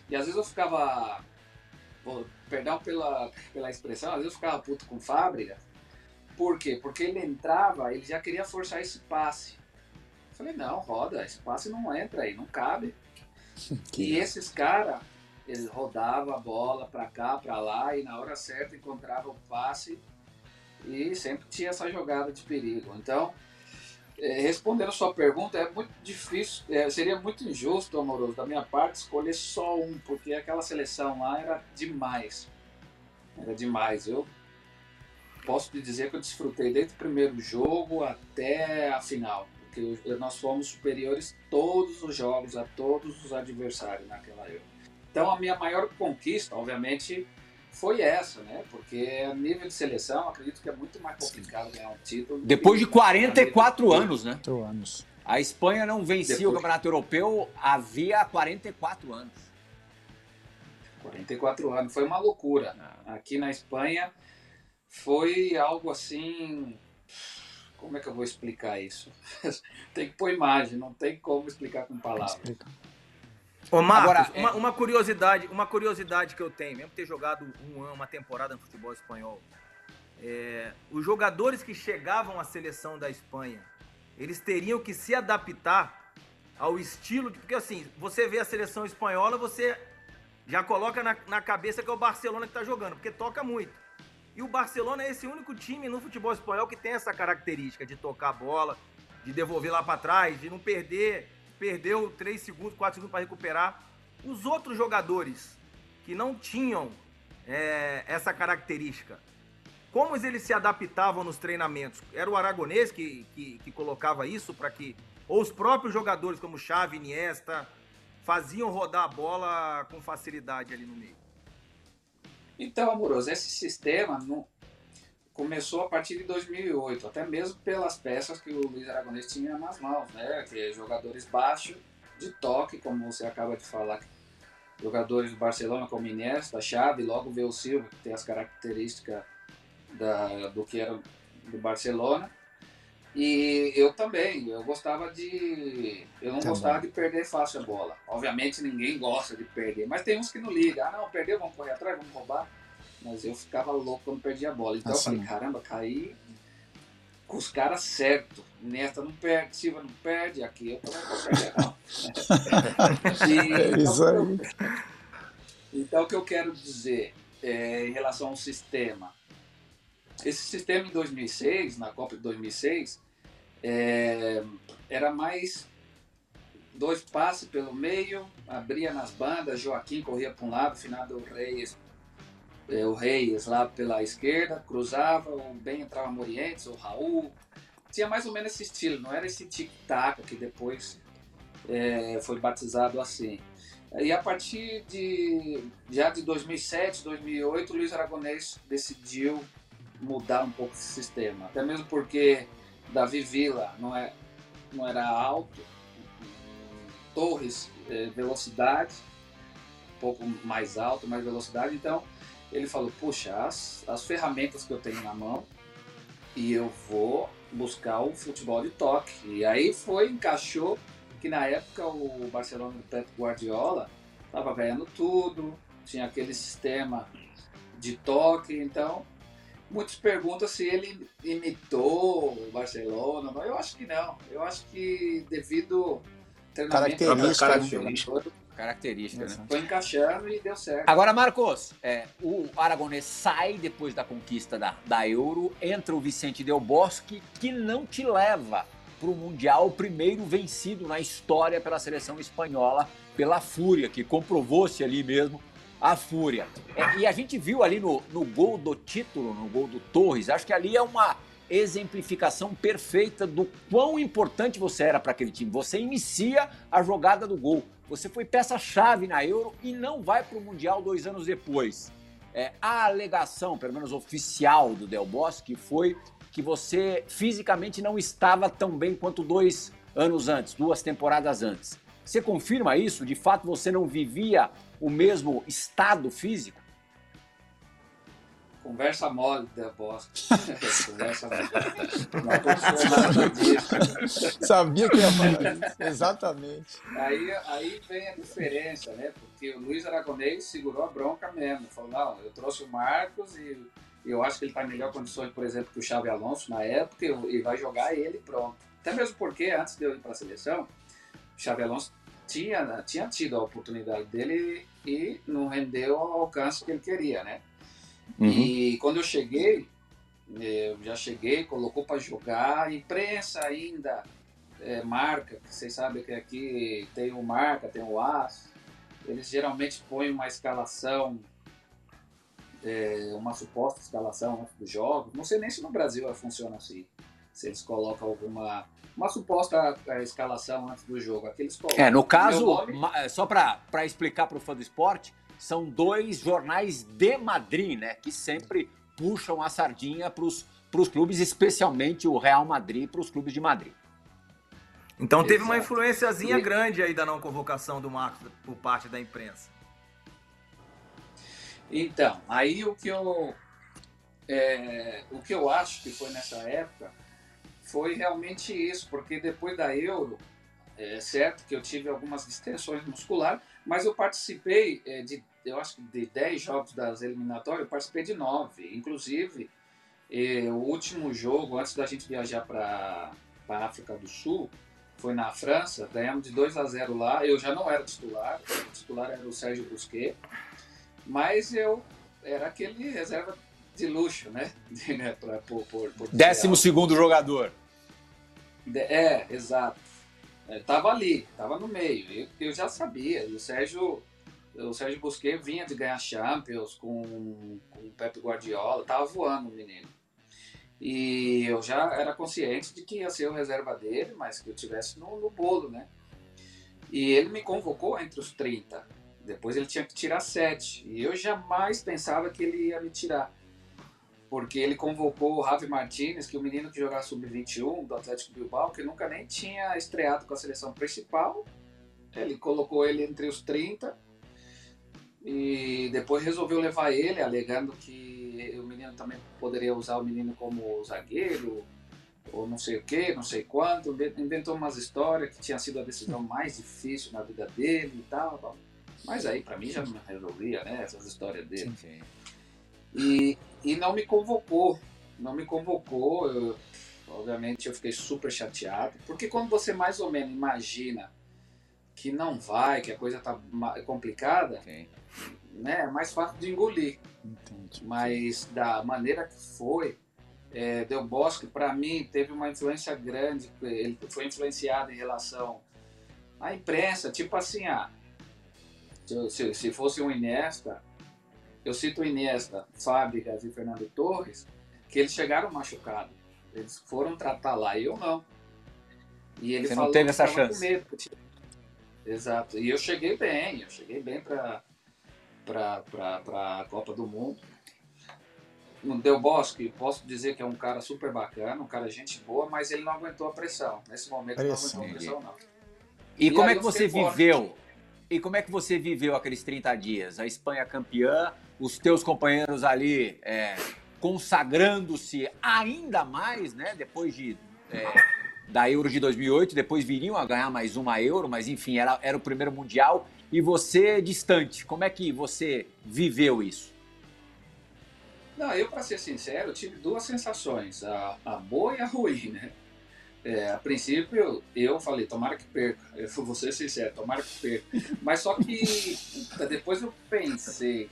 E às vezes eu ficava. Perdão pela, pela expressão, às vezes eu ficava puto com fábrica. Por quê? Porque ele entrava, ele já queria forçar esse passe. Eu falei, não, roda, esse passe não entra aí, não cabe. e esses caras, eles rodavam a bola pra cá, pra lá, e na hora certa encontrava o passe e sempre tinha essa jogada de perigo. Então, é, respondendo a sua pergunta, é muito difícil, é, seria muito injusto, amoroso, da minha parte, escolher só um, porque aquela seleção lá era demais. Era demais. Eu posso te dizer que eu desfrutei desde o primeiro jogo até a final. Porque nós fomos superiores todos os jogos a todos os adversários naquela Euro. Então a minha maior conquista, obviamente, foi essa, né? Porque a nível de seleção, acredito que é muito mais complicado ganhar um título. Depois de 44 anos, né? 4 anos. A Espanha não vencia Depois- o Campeonato Europeu havia 44 anos. 44 anos. Foi uma loucura. Aqui na Espanha foi algo assim. Como é que eu vou explicar isso? tem que pôr imagem, não tem como explicar com palavras. Explica. Ô, Marcos, Agora, é- uma, uma curiosidade, uma curiosidade que eu tenho, mesmo ter jogado um ano, uma temporada no futebol espanhol, é, os jogadores que chegavam à seleção da Espanha, eles teriam que se adaptar ao estilo de. Porque assim, você vê a seleção espanhola, você já coloca na, na cabeça que é o Barcelona que tá jogando, porque toca muito. E o Barcelona é esse único time no futebol espanhol que tem essa característica de tocar a bola, de devolver lá para trás, de não perder. Perdeu 3 segundos, 4 segundos para recuperar. Os outros jogadores que não tinham é, essa característica, como eles se adaptavam nos treinamentos? Era o Aragonês que, que, que colocava isso para que. Ou os próprios jogadores, como Xavi, Iniesta, faziam rodar a bola com facilidade ali no meio. Então, Amoroso, esse sistema não- começou a partir de 2008, até mesmo pelas peças que o Luiz Aragonês tinha nas mãos, né? Que é jogadores baixos, de toque, como você acaba de falar. Jogadores do Barcelona como Iniesta, Xavi, logo veio o Silva, que tem as características da, do que era do Barcelona. E eu também, eu gostava de. Eu não Também. gostava de perder fácil a bola. Obviamente ninguém gosta de perder, mas tem uns que não ligam. Ah, não, perdeu, vamos correr atrás, vamos roubar. Mas eu ficava louco quando perdia a bola. Então Assim. eu falei, caramba, caí com os caras certos. Nesta não perde, Silva não perde, aqui eu também não vou perder, não. E, É então, isso aí. então, o que eu quero dizer é, em relação ao sistema. Esse sistema em 2006, na Copa de 2006, é, era mais dois passes pelo meio, abria nas bandas, Joaquim corria para um lado, Finado Reis, é, o Reis lá pela esquerda, cruzava, o bem entrava Morientes, o Raul. Tinha mais ou menos esse estilo, não era esse tic-tac que depois é, foi batizado assim. E a partir de já de 2007, 2008, o Luiz Aragonês decidiu mudar um pouco esse sistema. Até mesmo porque Davi Villa não, é, não era alto, Torres, eh, velocidade, um pouco mais alto, mais velocidade. Então ele falou: Puxa, as, as ferramentas que eu tenho na mão e eu vou buscar o futebol de toque. E aí foi, encaixou que na época o Barcelona do Pep Guardiola estava ganhando tudo, tinha aquele sistema de toque, então muitos perguntam se ele imitou o Barcelona, mas eu acho que não. Eu acho que devido treinamento Característica, do Característica, né? foi encaixando e deu certo. Agora, Marcos, é, o Aragonês sai depois da conquista da, da Euro, entra o Vicente Del Bosque, que não te leva para o Mundial, o primeiro vencido na história pela seleção espanhola, pela Fúria, que comprovou-se ali mesmo a Fúria. É, e a gente viu ali no, no gol do título, no gol do Torres, acho que ali é uma exemplificação perfeita do quão importante você era para aquele time. Você inicia a jogada do gol. Você foi peça-chave na Euro e não vai para o Mundial dois anos depois. É, a alegação, pelo menos oficial, do Del Bosque foi que você fisicamente não estava tão bem quanto dois anos antes, duas temporadas antes. Você confirma isso? De fato, você não vivia o mesmo estado físico? Conversa mole da Bosque. Conversa mole. Não aconteceu nada disso. Sabia que ia falar isso. Exatamente. Aí, aí vem a diferença, né? Porque o Luiz Aragonês segurou a bronca mesmo. Falou, não, eu trouxe o Marcos e eu acho que ele está em melhor condições, por exemplo, que o Xavi Alonso na época e vai jogar ele pronto. Até mesmo porque, antes de eu ir para a seleção, o Xavi Alonso tinha, tinha tido a oportunidade dele e não rendeu ao alcance que ele queria, né? E quando eu cheguei, eu já cheguei, colocou para jogar, imprensa ainda é, marca, vocês sabem que aqui tem o marca, tem o as, eles geralmente põem uma escalação é, uma suposta escalação antes dos jogos. Não sei nem se no Brasil funciona assim. Se eles colocam alguma. Uma suposta escalação antes do jogo. Aqueles colocam. É, no caso, nome- só para explicar para o fã do esporte, são dois jornais de Madrid, né? Que sempre puxam a sardinha para os clubes, especialmente o Real Madrid, para os clubes de Madrid. Então teve uma Exato. influenciazinha E- grande aí da não convocação do Marcos por parte da imprensa. Então, aí o que eu é, o que eu acho que foi nessa época foi realmente isso, porque depois da Euro, é certo que eu tive algumas distensões musculares, mas eu participei é, de, eu acho que de 10 jogos das eliminatórias, eu participei de 9. Inclusive, é, o último jogo, antes da gente viajar para a África do Sul, foi na França, ganhamos de 2 a 0 lá. Eu já não era titular, o titular era o Sérgio Busquets, mas eu era aquele reserva de luxo, né? né, pra, por, por, por Décimo segundo jogador. É, exato. É, tava ali, tava no meio. Eu, eu já sabia. O Sérgio, o Sérgio Busquets vinha de ganhar Champions com, com o Pep Guardiola, tava voando o menino. E eu já era consciente de que ia ser o reserva dele, mas que eu tivesse no, no bolo, né? E ele me convocou entre os 30. Depois ele tinha que tirar 7. E eu jamais pensava que ele ia me tirar porque ele convocou o Javi Martinez, que é o menino que jogava sub-21 do Atlético Bilbao, que nunca nem tinha estreado com a seleção principal. Ele colocou ele entre os 30 e depois resolveu levar ele, alegando que o menino também poderia usar o menino como zagueiro, ou não sei o que, não sei quanto. Inventou umas histórias que tinha sido a decisão mais difícil na vida dele e tal. Mas aí, para mim, já não resolvia, né? Essas histórias dele. E, e não me convocou. Não me convocou. Eu, obviamente eu fiquei super chateado. Porque quando você mais ou menos imagina que não vai, que a coisa tá complicada, né, é mais fácil de engolir. Mas da maneira que foi, é, Del Bosque, para mim, teve uma influência grande. Ele foi influenciado em relação à imprensa. Tipo assim, ah, se, se fosse um Iniesta, eu cito o Iniesta, Fábricas e Fernando Torres, que eles chegaram machucados. Eles foram tratar lá e eu não. E ele Você não falou teve que essa chance. medo, Exato. E eu cheguei bem, eu cheguei bem para para a Copa do Mundo. No Del Bosque, posso dizer que é um cara super bacana, um cara gente boa, mas ele não aguentou a pressão. Nesse momento Pressão. não aguentou a pressão, não. E, E como é que você viveu? E como é que você viveu aqueles 30 dias? A Espanha campeã, os teus companheiros ali é, consagrando-se ainda mais, né? Depois de é, da Euro de 2008, depois viriam a ganhar mais uma Euro, mas enfim, era, era o primeiro mundial e você distante. Como é que você viveu isso? Não, eu, para ser sincero, eu tive duas sensações, a, a boa e a ruim, né? É, a princípio, eu falei, tomara que perca. Eu vou ser sincero, tomara que perca. Mas só que depois eu pensei,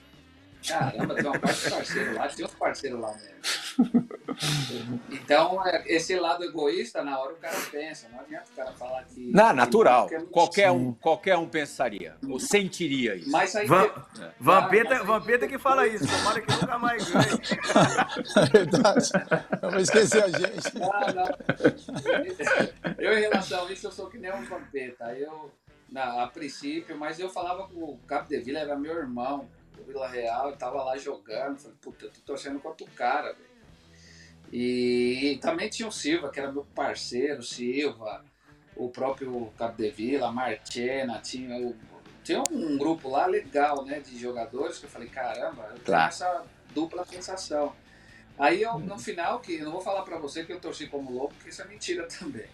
caramba, tem uma parte de parceiro lá, tem outro parceiro lá mesmo. Então, é, esse lado egoísta, na hora o cara pensa, não adianta o cara falar que. Não, que natural. porque é Qualquer um, qualquer um pensaria, ou sentiria isso. Mas aí. Van- Ah, Vampeta, aí- Vampeta que fala isso, tomara que nunca mais ganhe. É verdade. Vou esquecer a gente. Ah, não. Eu, em relação a isso, eu sou que nem um vampeta. Eu, na, a princípio, mas eu falava com o Cabo de Vila, era meu irmão, do Vila Real, eu tava lá jogando. Falei, puta, eu tô torcendo contra o cara, velho. E também tinha o Silva, que era meu parceiro, Silva, o próprio Cabo de Vila, a Marchena, tinha, o, tinha um grupo lá legal, né, de jogadores, que eu falei, caramba, eu tenho Claro. essa dupla sensação. Aí eu, no final, que não vou falar pra você que eu torci como louco, porque isso é mentira também.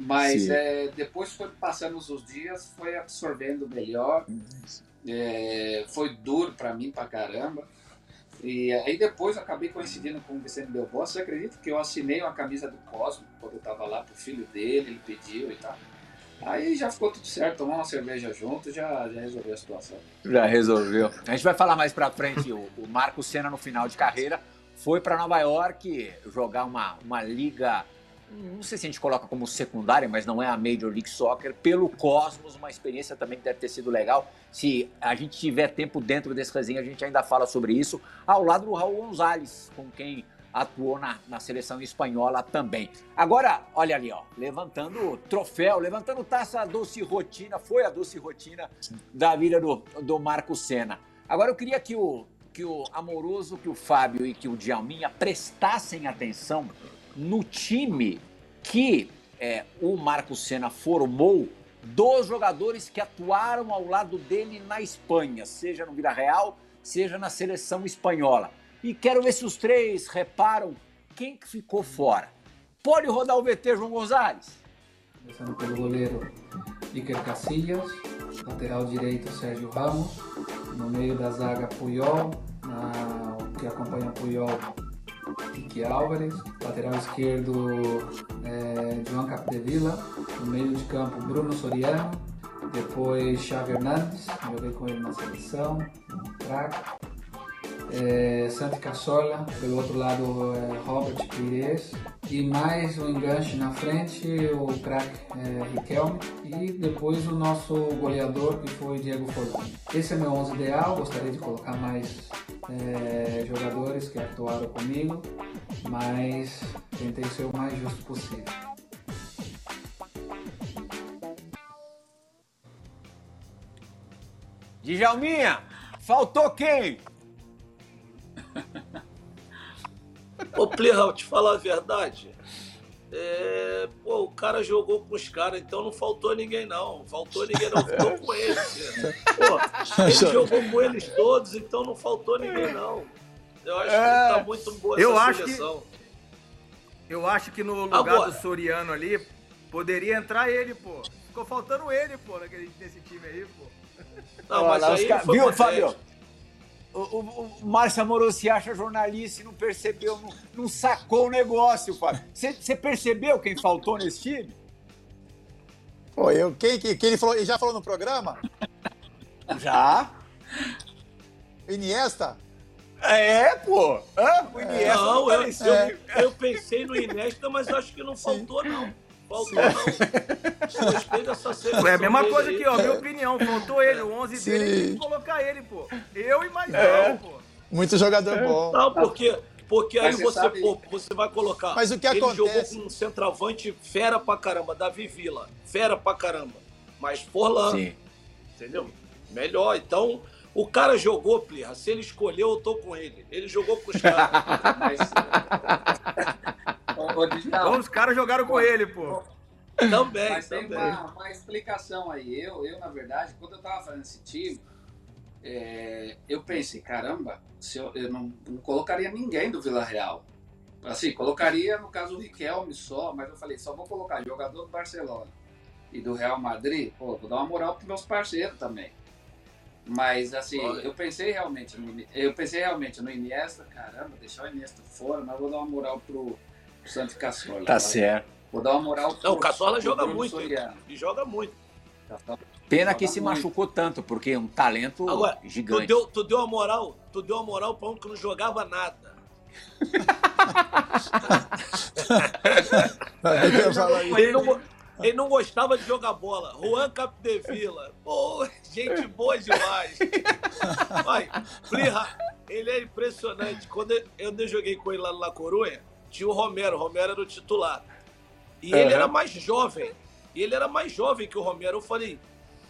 Mas é, depois foi passando os dias, foi absorvendo melhor. É, foi duro pra mim pra caramba. E aí depois eu acabei coincidindo com o Vicente Del Bosque. Você acredita que eu assinei uma camisa do Cosmo quando eu tava lá pro filho dele, ele pediu e tal. Aí já ficou tudo certo, tomamos uma cerveja junto, já, já resolveu a situação. Já resolveu. A gente vai falar mais pra frente. O, o Marco Senna, no final de carreira, foi para Nova York jogar uma, uma liga não sei se a gente coloca como secundária, mas não é a Major League Soccer, pelo Cosmos, uma experiência também que deve ter sido legal. Se a gente tiver tempo dentro desse resenha, a gente ainda fala sobre isso, ao lado do Raul Gonzalez, com quem atuou na, na seleção espanhola também. Agora, olha ali, ó, levantando troféu, levantando taça doce rotina, foi a doce rotina da vida do, do Marco Senna. Agora eu queria que o, que o Amoroso, que o Fábio e que o Djalminha prestassem atenção no time que é, o Marco Senna formou dos jogadores que atuaram ao lado dele na Espanha, seja no Vila Real, seja na seleção espanhola. E quero ver se os três reparam quem que ficou fora. Pode rodar o VT, João Gonzalez? Começando pelo goleiro Iker Casillas, lateral direito Sérgio Ramos, no meio da zaga Puyol, na, que acompanha Puyol Kiki Álvares, lateral esquerdo é, João Capdevila, no meio de campo Bruno Soriano, depois Xavi Hernandes, joguei com ele na seleção, craque. É, Santi Cassola, pelo outro lado é, Robert Pires e mais um enganche na frente, o craque é, Riquelme e depois o nosso goleador que foi Diego Forlani. Esse é meu 11 ideal, gostaria de colocar mais é, jogadores que atuaram comigo, mas tentei ser o mais justo possível. Djalminha, faltou quem? Ô, Plirra, te falar a verdade. É, pô, o cara jogou com os caras, então não faltou ninguém, não. Faltou ninguém, não. Ficou com eles. Pô, ele jogou com eles todos, então não faltou ninguém, não. Eu acho é, que tá muito boa eu acho seleção. Que, eu acho que no lugar Agora, do Soriano ali, poderia entrar ele, pô. Ficou faltando ele, pô, naquele, nesse time aí, pô. Não, mas aí Viu, Fábio? O, o, o Márcio Amoroso se acha jornalista e não percebeu, não, não sacou o negócio, Fábio. Você percebeu quem faltou nesse time? Pô, eu, quem, quem, quem ele, falou, ele já falou no programa? Já. Iniesta? É, pô. Ah, o Iniesta não, não eu, eu, eu, pensei no Iniesta, mas acho que não faltou, Sim. não. Faltou não. Gostei dessa seleção. É a mesma coisa aqui, ó. Minha opinião. Faltou ele. O 11 Sim. dele tem que colocar ele, pô. Eu e mais é. não, pô. Muito jogador é. bom. Não, porque, porque aí você, você pô, você vai colocar. Mas o que ele acontece? jogou com um centroavante fera pra caramba, Davi Vila. Fera pra caramba. Mas Forlan. Sim. Entendeu? Melhor. Então, o cara jogou, Plirra. Se ele escolheu, eu tô com ele. Ele jogou com os caras. Mas... Então os caras jogaram com ele, pô. Também, Mas também. tem uma, uma, explicação aí. Eu, eu, na verdade, quando eu tava fazendo esse time, é, eu pensei, caramba, se eu, eu não, não, colocaria ninguém do Vila Real. Assim, colocaria, no caso, o Riquelme só, mas eu falei, só vou colocar jogador do Barcelona e do Real Madrid, pô, vou dar uma moral pros meus parceiros também. Mas assim, Olha. eu pensei realmente no, eu pensei realmente no Iniesta, caramba, deixar o Iniesta fora, mas vou dar uma moral pro, Santos Cassola. Tá certo. Vou dar uma moral pro Não, o Cassola joga muito, e joga muito. Pena que se machucou tanto, porque é um talento Agora, gigante. Tu deu, tu deu a moral, tu deu a moral para um que não jogava nada. ele, não, ele não gostava de jogar bola. Juan Capdevila. Pô, gente boa demais. Vai, Plirra, ele é impressionante. Quando eu, eu joguei com ele lá na Coruña, tinha o Romero. O Romero era o titular. E uhum. ele era mais jovem. E ele era mais jovem que o Romero. Eu falei,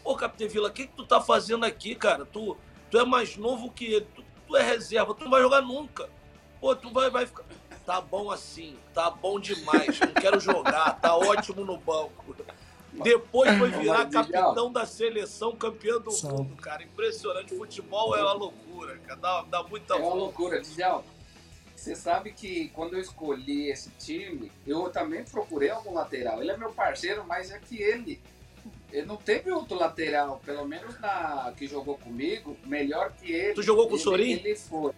ô Capdevila, o que, que tu tá fazendo aqui, cara? Tu, tu é mais novo que ele. Tu, tu é reserva, tu não vai jogar nunca. Pô, tu vai, vai ficar tá bom assim, tá bom demais, não quero jogar, tá ótimo no banco. Depois foi virar capitão da seleção, campeão do mundo, cara. Impressionante. Futebol é uma loucura, cara. Dá, dá muita É uma loucura, Djalma. Você sabe que quando eu escolhi esse time, eu também procurei algum lateral. Ele é meu parceiro, mas é que ele. Ele não teve outro lateral, pelo menos na que jogou comigo, melhor que ele. Tu jogou com ele, o Sorin? Ele foi.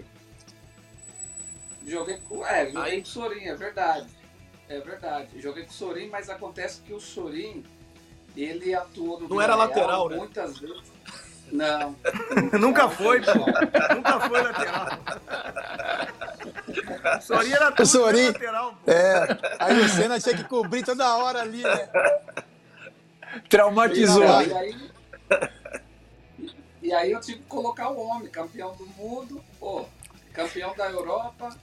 Joguei com, é, joguei Aí... com o Sorin, é verdade. É verdade. Joguei com o Sorin, mas acontece que o Sorin, ele atuou no Não era Real lateral, né? Muitas vezes. Não. Nunca foi, pô. Nunca foi lateral. O Sorin era tudo Sorin- lateral, pô. É, aí o Senna tinha que cobrir toda hora ali, né? Traumatizou. Não, e, aí, e aí eu tive que colocar o homem, campeão do mundo, pô, campeão da Europa.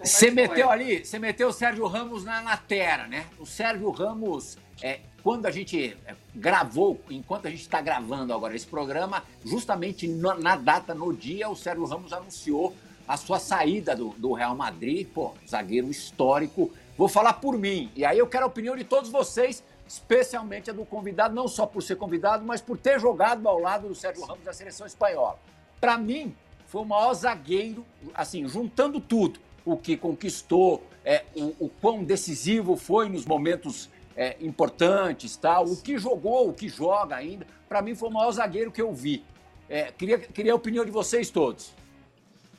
É Você é? meteu ali, você meteu o Sérgio Ramos na lateral, né? O Sérgio Ramos, é, quando a gente é, gravou, enquanto a gente está gravando agora esse programa, justamente na data, no dia, o Sérgio Ramos anunciou a sua saída do, do Real Madrid, pô, zagueiro histórico. Vou falar por mim, e aí eu quero a opinião de todos vocês, especialmente a do convidado, não só por ser convidado, mas por ter jogado ao lado do Sérgio Ramos da seleção espanhola. Para mim, foi o maior zagueiro, assim, juntando tudo, o que conquistou, é, o, o quão decisivo foi nos momentos é, importantes, tal, o que jogou, o que joga ainda. Para mim, foi o maior zagueiro que eu vi. É, queria, queria a opinião de vocês todos.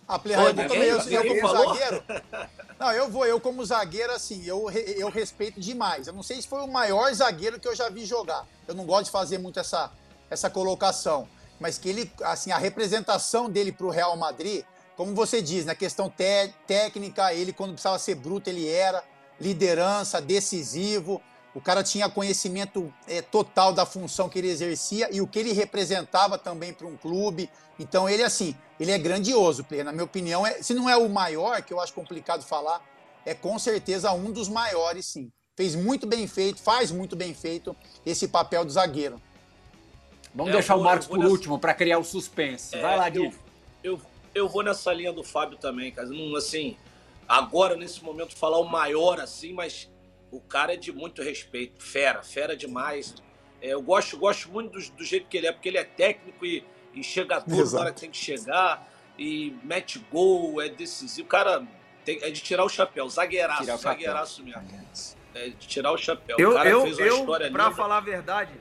A Play Hard ninguém- também, eu, eu ninguém como zagueiro. Não, eu vou, eu como zagueiro, assim, eu, eu respeito demais. Eu não sei se foi o maior zagueiro que eu já vi jogar. Eu não gosto de fazer muito essa, essa colocação. Mas que ele, assim, a representação dele pro Real Madrid, como você diz, na questão té- técnica, ele quando precisava ser bruto, ele era. Liderança, decisivo. O cara tinha conhecimento é, total da função que ele exercia e o que ele representava também para um clube. Então ele assim, ele é grandioso, Play. na minha opinião, é- se não é o maior, que eu acho complicado falar, é com certeza um dos maiores, sim. Fez muito bem feito, faz muito bem feito esse papel do zagueiro. Vamos É, eu deixar vou- o Marcos eu por nessa- último para criar o suspense. Vai É, lá, eu, Diego. eu, eu vou nessa linha do Fábio também, cara. Não, assim, agora, nesse momento, falar o maior assim, mas o cara é de muito respeito. Fera, fera demais. É, eu gosto, gosto muito do, do jeito que ele é, porque ele é técnico e, e chega duro na hora que tem que chegar, e mete gol, é decisivo. O cara tem, é de tirar o chapéu, zagueiraço, Tirar o chapéu. zagueiraço mesmo. É de tirar o chapéu. Eu, o cara eu, fez uma eu história pra linda. falar a verdade,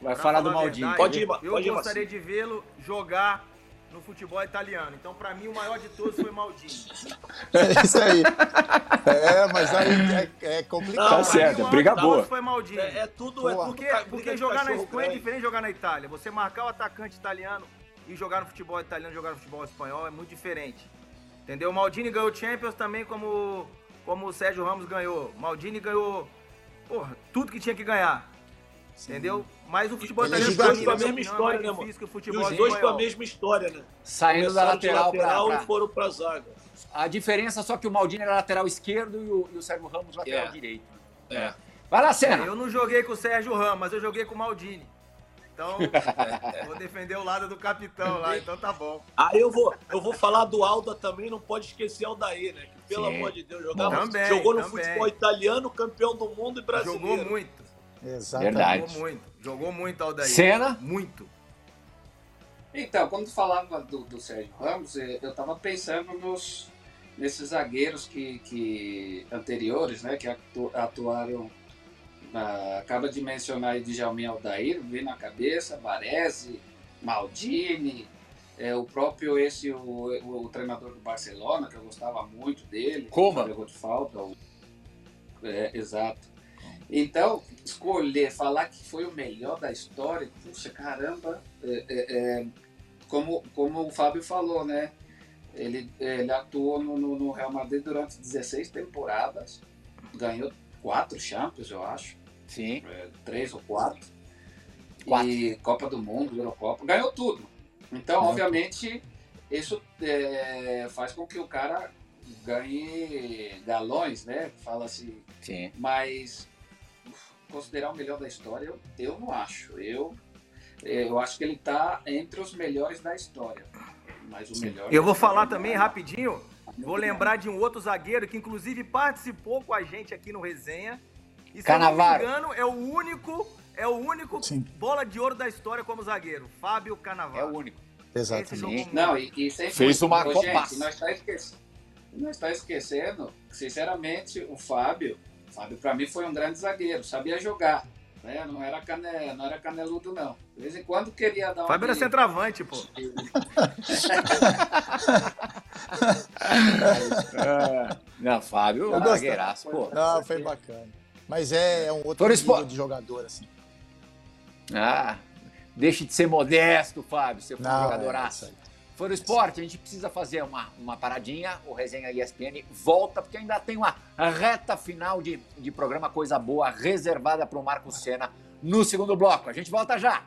Vai pra falar do a Maldini. verdade, Pode ir, eu pode ir, gostaria Marcinho. de vê-lo jogar no futebol italiano. Então, pra mim, o maior de todos foi Maldini. É isso aí. É, mas aí é, é complicado. Tá Pra certo, mim, o maior briga de todos boa. Foi Maldini. É, é tudo, é Boa. tudo Porque, porque jogar na Espanha é diferente de jogar na Itália. Você marcar o atacante italiano e jogar no futebol italiano, jogar no futebol espanhol é muito diferente. Entendeu? O Maldini ganhou Champions também como, como o Sérgio Ramos ganhou. O Maldini ganhou porra, tudo que tinha que ganhar. Entendeu? Mas o futebol Ele é italiano os dois com a mesma é história, né, mano? difícil que o E futebol os dois com a mesma história, né? Saindo da lateral lateral para e foram pra zaga. A diferença só que o Maldini era lateral esquerdo e o, e o Sérgio Ramos lateral É. direito. É. Vai lá, Senna. Eu não joguei com o Sérgio Ramos, mas eu joguei com o Maldini. Então, vou defender o lado do capitão lá, então tá bom. Aí eu vou, eu vou falar do Alda também, não pode esquecer Aldair, né? Que, pelo Sim. amor de Deus, jogava, Também, jogou no também. futebol italiano, campeão do mundo e brasileiro. Jogou muito, Exatamente. Verdade. jogou muito, jogou muito Aldair. Senna. Muito. Então, quando falava do, do Sérgio Ramos, eh, eu estava pensando nos, nesses zagueiros que, que anteriores, né, que atu- atuaram. na- acaba de mencionar aí Djalmin Aldair, vem na cabeça, Baresi, Maldini, é, o próprio esse, o, o, o treinador do Barcelona, que eu gostava muito dele. Koeman. Pegou de falta. o- é, exato. Então, escolher, falar que foi o melhor da história, puxa, caramba, é, é, é, como, como o Fábio falou, né? Ele, ele atuou no, no- Real Madrid durante 16 temporadas, ganhou quatro Champions, eu acho, Sim. é, três ou quatro, Quatro. e Copa do Mundo, Eurocopa, ganhou tudo. Então, obviamente, isso é, faz com que o cara ganhe galões, né? Fala assim, Sim. mas considerar o melhor da história, eu, eu não acho. Eu, eu acho que ele está entre os melhores da história. Mas o melhor. Eu vou da falar também é. rapidinho. Vou lembrar de um outro zagueiro que inclusive participou com a gente aqui no Resenha. E se Canavaro. eu não me engano, é o único, é o único Sim. bola de ouro da história como zagueiro. Fábio É Canavaro. o único. Exatamente. Não, e, e sempre Fez uma. Gente, nós está esquecendo, nós tá esquecendo, que, sinceramente, o Fábio, Fábio para mim foi um grande zagueiro, sabia jogar. Né? Não, era cane, não era caneludo, não. De vez em quando queria dar um. Fábio era centroavante, pô. É. Não, Fábio, Eu zagueiraço, pô. Não, foi bacana. Mas é, é um outro espo- de jogador, assim. Ah, deixe de ser modesto, Fábio. Você foi um Não, é o esporte, a gente precisa fazer uma, uma paradinha. O Resenha ESPN volta, porque ainda tem uma reta final de, de programa Coisa Boa reservada para o Marco Senna no segundo bloco. A gente volta já.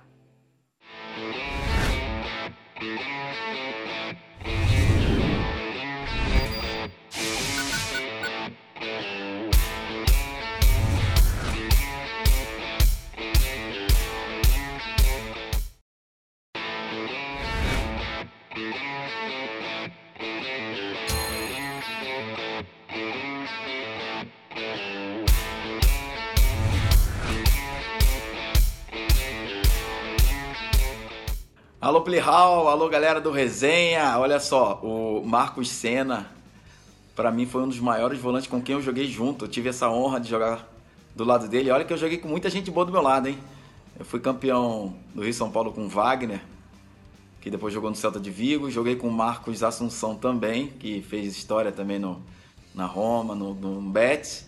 Alô Plihal, alô galera do Resenha. Olha só, o Marcos Senna, para mim foi um dos maiores volantes com quem eu joguei junto. Eu tive essa honra de jogar do lado dele. Olha que eu joguei com muita gente boa do meu lado, hein? Eu fui campeão do Rio São Paulo com Wagner, que depois jogou no Celta de Vigo. Joguei com o Marcos Assunção também, que fez história também no, na Roma, no, no Betis.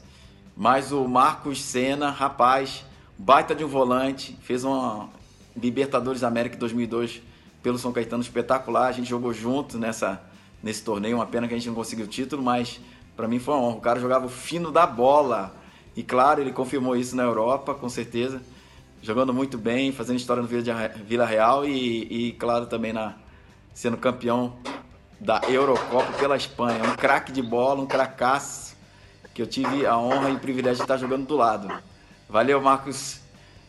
Mas o Marcos Senna, rapaz, baita de um volante, fez uma Libertadores América 2002 pelo São Caetano espetacular. A gente jogou junto nessa nesse torneio, uma pena que a gente não conseguiu o título, mas para mim foi uma honra. O cara jogava o fino da bola. E claro, ele confirmou isso na Europa, com certeza. Jogando muito bem, fazendo história no Vila Real e, e claro, também na, sendo campeão da Eurocopa pela Espanha. Um craque de bola, um cracaço, que eu tive a honra e o privilégio de estar jogando do lado. Valeu, Marcos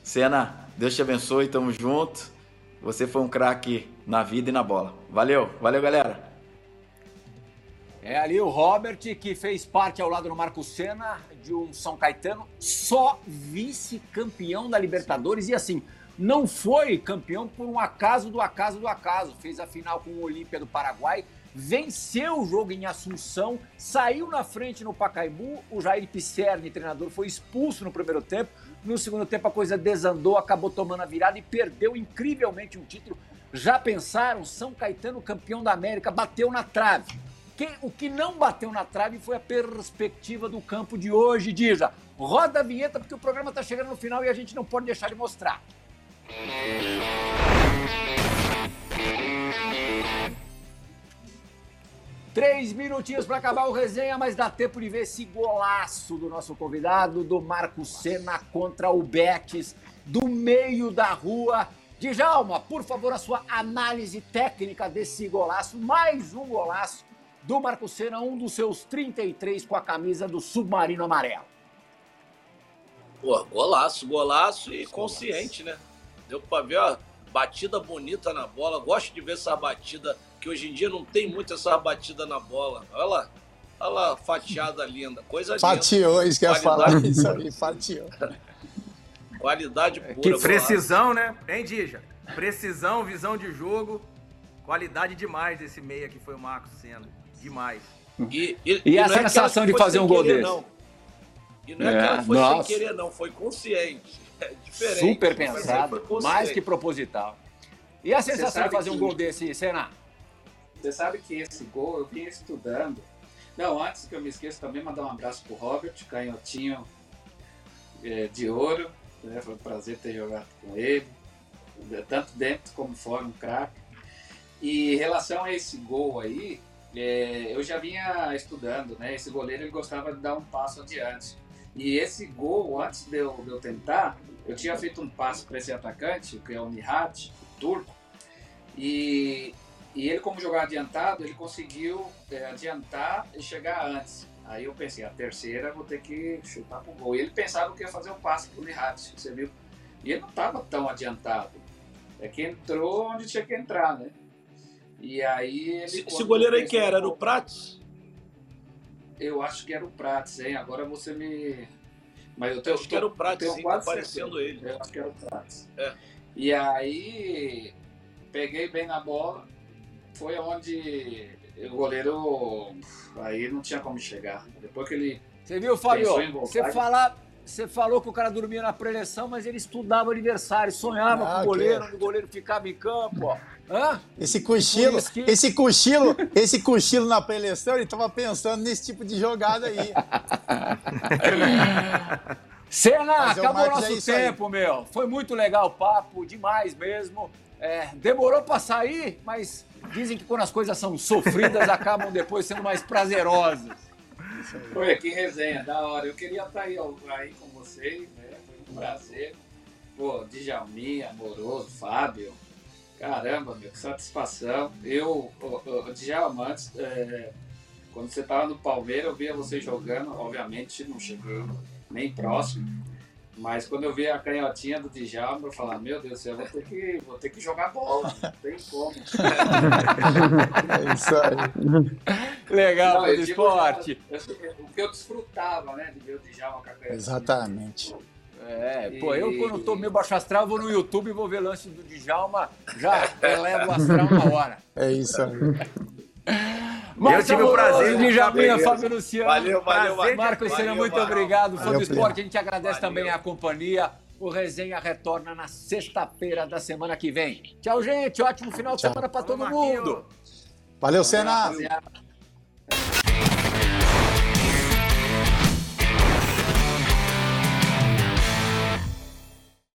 Senna. Deus te abençoe, tamo junto. Você foi um craque na vida e na bola. Valeu, valeu, galera. É ali o Robert, que fez parte ao lado do Marco Senna de um São Caetano, só vice-campeão da Libertadores e assim, não foi campeão por um acaso do acaso do acaso. Fez a final com o Olímpia do Paraguai, venceu o jogo em Assunção, saiu na frente no Pacaembu. O Jair Pisserni, treinador, foi expulso no primeiro tempo. No segundo tempo a coisa desandou, acabou tomando a virada e perdeu incrivelmente um título. Já pensaram? São Caetano, campeão da América, bateu na trave. o que não bateu na trave foi a perspectiva do campo de hoje, Dija. Roda a vinheta porque o programa está chegando no final e a gente não pode deixar de mostrar. Três minutinhos para acabar o resenha, mas dá tempo de ver esse golaço do nosso convidado, do Marco Senna contra o Betis, do meio da rua. Djalma, por favor, a sua análise técnica desse golaço, mais um golaço do Marco Senna, um dos seus 33 com a camisa do Submarino Amarelo. Pô, golaço, golaço e consciente, né? Deu para ver, ó, batida bonita na bola. Gosto de ver essa batida que hoje em dia não tem muito essa batida na bola. Olha lá, olha lá, fatiada linda, coisa linda. Fatiou, isso que ia falar, isso aí, fatiou. Qualidade pura. Que precisão, né? Hein, Dija? Precisão, visão de jogo, qualidade demais desse meia que foi o Marcos Senna. Demais. E, e, e a é sensação de fazer um gol desse? Não. E não é, é que ela foi nossa. sem querer, não, foi consciente. É diferente. Super pensado, mais que proposital. E a sensação de fazer que... um gol desse, Senna? Você sabe que esse gol eu vim estudando. Não, antes que eu me esqueça, também mandar um abraço pro Robert, canhotinho é, de ouro. Né? Foi um prazer ter jogado com ele, tanto dentro como fora, um craque. E em relação a esse gol aí, é, eu já vinha estudando, né? Esse goleiro ele gostava de dar um passo adiante. E esse gol, antes de eu, de eu tentar, eu tinha feito um passo para esse atacante, que é o Nihat, o turco, e e ele, como jogar adiantado, ele conseguiu é, adiantar e chegar antes. Aí eu pensei, a terceira vou ter que chutar pro gol. E ele pensava que ia fazer um passe pro Lihatz, você viu? E ele não estava tão adiantado. É que entrou onde tinha que entrar, né? E aí ele. Esse, esse goleiro aí que era? Era o Prates? Eu acho que era o Prates, hein? Agora você me. Mas eu tenho, acho que era o Prates, sim, tá aparecendo ele. Eu acho que era o Prates. É. E aí peguei bem na bola, foi onde o goleiro aí não tinha como chegar. Depois que ele. Você viu, Fábio? Você, fala, você falou que o cara dormia na preleção, mas ele estudava aniversário, sonhava ah, com o goleiro, que... o goleiro ficava em campo, ó. Hã? Esse cochilo, que... esse cochilo, esse cochilo na preleção, ele estava pensando nesse tipo de jogada aí. Cena, acabou o nosso é tempo, aí. meu. Foi muito legal o papo, demais mesmo. É, demorou para sair, mas dizem que quando as coisas são sofridas, acabam depois sendo mais prazerosas. Oi, que resenha, da hora. Eu queria estar aí, aí com vocês, né? Foi um prazer. Pô, Djalminha, Amoroso, Fábio. Caramba, meu, que satisfação. Eu, Djalma, antes, é, quando você estava no Palmeiras, eu via você jogando, obviamente não cheguei nem próximo. Mas quando eu vi a canhotinha do Djalma, eu falava, meu Deus do céu, vou ter que, vou ter que jogar bola, não tem como. é isso aí. Legal, não, do esporte. Eu, o que eu desfrutava, né, de ver o Djalma com a canhotinha. Exatamente. É, pô, eu quando tô meio baixo astral, vou no YouTube e vou ver lance do Djalma, já elevo o astral na hora. É isso aí. Mas eu tive o prazer de Djalminha, Fábio Luciano. Valeu, valeu, valeu. Marcos Senna, muito valeu. obrigado. Fã do esporte, a gente agradece valeu. também a companhia. O Resenha retorna na sexta-feira da semana que vem. Tchau, gente. Ótimo final de Tchau. semana para todo mundo. Valeu, Senna.